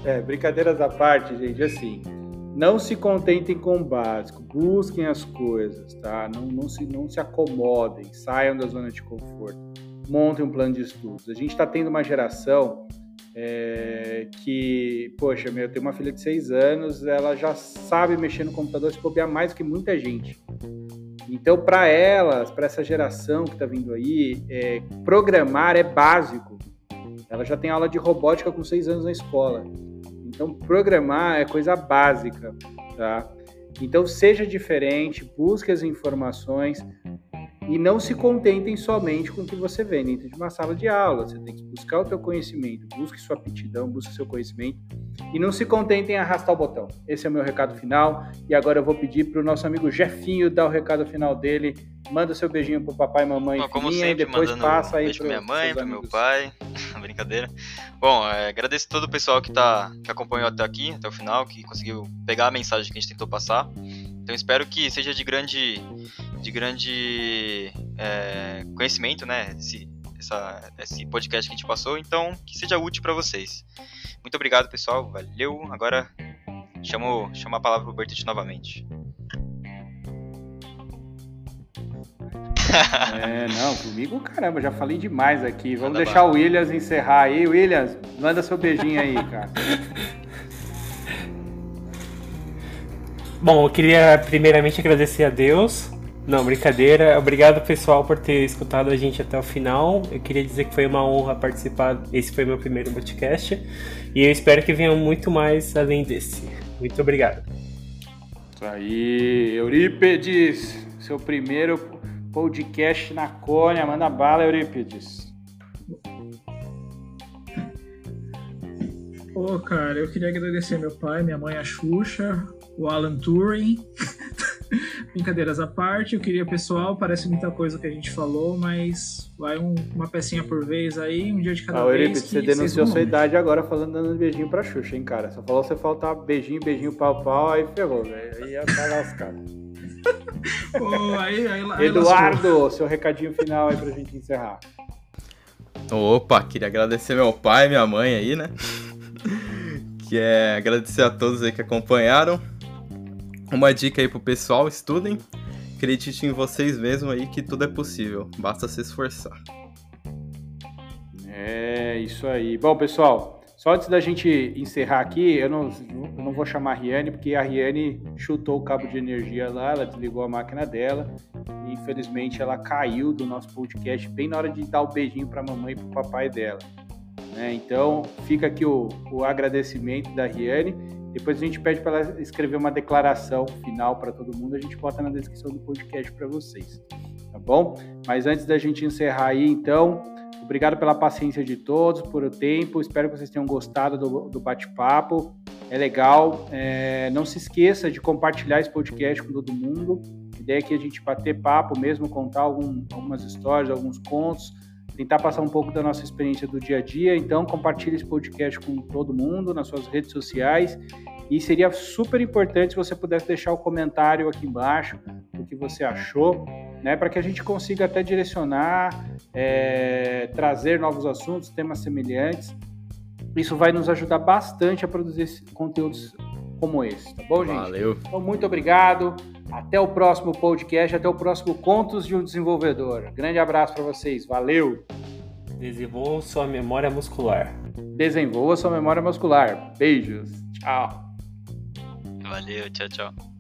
é, brincadeiras à parte, gente, assim não se contentem com o básico, busquem as coisas, tá? Não, não, se, não se acomodem, saiam da zona de conforto, montem um plano de estudos. A gente está tendo uma geração é, que, poxa, meu, eu tenho uma filha de seis anos, ela já sabe mexer no computador, se bobear mais do que muita gente. Então, para elas, para essa geração que está vindo aí, é, programar é básico. Ela já tem aula de robótica com seis anos na escola. Então, programar é coisa básica, tá? Então, seja diferente, busque as informações e não se contentem somente com o que você vê dentro de uma sala de aula. Você tem que buscar o teu conhecimento, busque sua aptidão, busque seu conhecimento e não se contentem em arrastar o botão. Esse é o meu recado final e agora eu vou pedir para o nosso amigo Jefinho dar o recado final dele. Manda seu beijinho pro papai, mamãe Bom, como sempre, e depois passa aí beijo pra minha mãe, pro meu pai. Brincadeira. Bom, é, agradeço todo o pessoal que, tá, que acompanhou até aqui, até o final, que conseguiu pegar a mensagem que a gente tentou passar. Então espero que seja de grande, de grande é, conhecimento, né? Esse, essa, esse podcast que a gente passou. Então que seja útil para vocês. Muito obrigado, pessoal. Valeu. Agora chamo, chamo a palavra pro Bertit novamente. É, não, comigo, caramba, já falei demais aqui. Vamos manda deixar o Williams encerrar aí. Williams, manda seu beijinho aí, cara. Bom, eu queria primeiramente agradecer a Deus. Não, brincadeira. Obrigado, pessoal, por ter escutado a gente até o final. Eu queria dizer que foi uma honra participar. Esse foi meu primeiro podcast. E eu espero que venham muito mais além desse. Muito obrigado. Isso aí, Eurípedes, seu primeiro podcast na Cônia. Manda bala, Eurípides. Pô, cara, eu queria agradecer meu pai, minha mãe, a Xuxa, o Alan Turing. Brincadeiras à parte, eu queria pessoal, parece muita coisa que a gente falou, mas vai um, uma pecinha por vez aí, um dia de cada ah, vez. Você denunciou sua idade agora falando dando beijinho pra Xuxa, hein, cara? Só falou você faltar beijinho, beijinho, pau, pau, aí ferrou, velho. Aí ia estar lascado. oh, aí, aí, aí Eduardo, seu recadinho final aí pra gente encerrar. Opa, queria agradecer meu pai, minha mãe aí, né? que é agradecer a todos aí que acompanharam. Uma dica aí pro pessoal, estudem. Acredite em vocês mesmo aí que tudo é possível, basta se esforçar. É, isso aí. Bom, pessoal, só antes da gente encerrar aqui, eu não, eu não vou chamar a Riane, porque a Riane chutou o cabo de energia lá, ela desligou a máquina dela. E infelizmente ela caiu do nosso podcast bem na hora de dar o beijinho para a mamãe e para o papai dela. Né? Então fica aqui o, o agradecimento da Riane. Depois a gente pede para ela escrever uma declaração final para todo mundo, a gente bota na descrição do podcast para vocês. Tá bom? Mas antes da gente encerrar aí, então, Obrigado pela paciência de todos, por o tempo. Espero que vocês tenham gostado do, do bate-papo. É legal. É, não se esqueça de compartilhar esse podcast com todo mundo. A ideia é que a gente bater papo mesmo, contar algum, algumas histórias, alguns contos, tentar passar um pouco da nossa experiência do dia a dia. Então, compartilhe esse podcast com todo mundo nas suas redes sociais. E seria super importante se você pudesse deixar o comentário aqui embaixo o que você achou, né, para que a gente consiga até direcionar, é, trazer novos assuntos, temas semelhantes. Isso vai nos ajudar bastante a produzir conteúdos como esse, tá bom, gente? Valeu. Então, muito obrigado. Até o próximo podcast, até o próximo Contos de um Desenvolvedor. Grande abraço para vocês. Valeu. Desenvolva sua memória muscular. Desenvolva sua memória muscular. Beijos. Tchau. Valeu, tchau, tchau.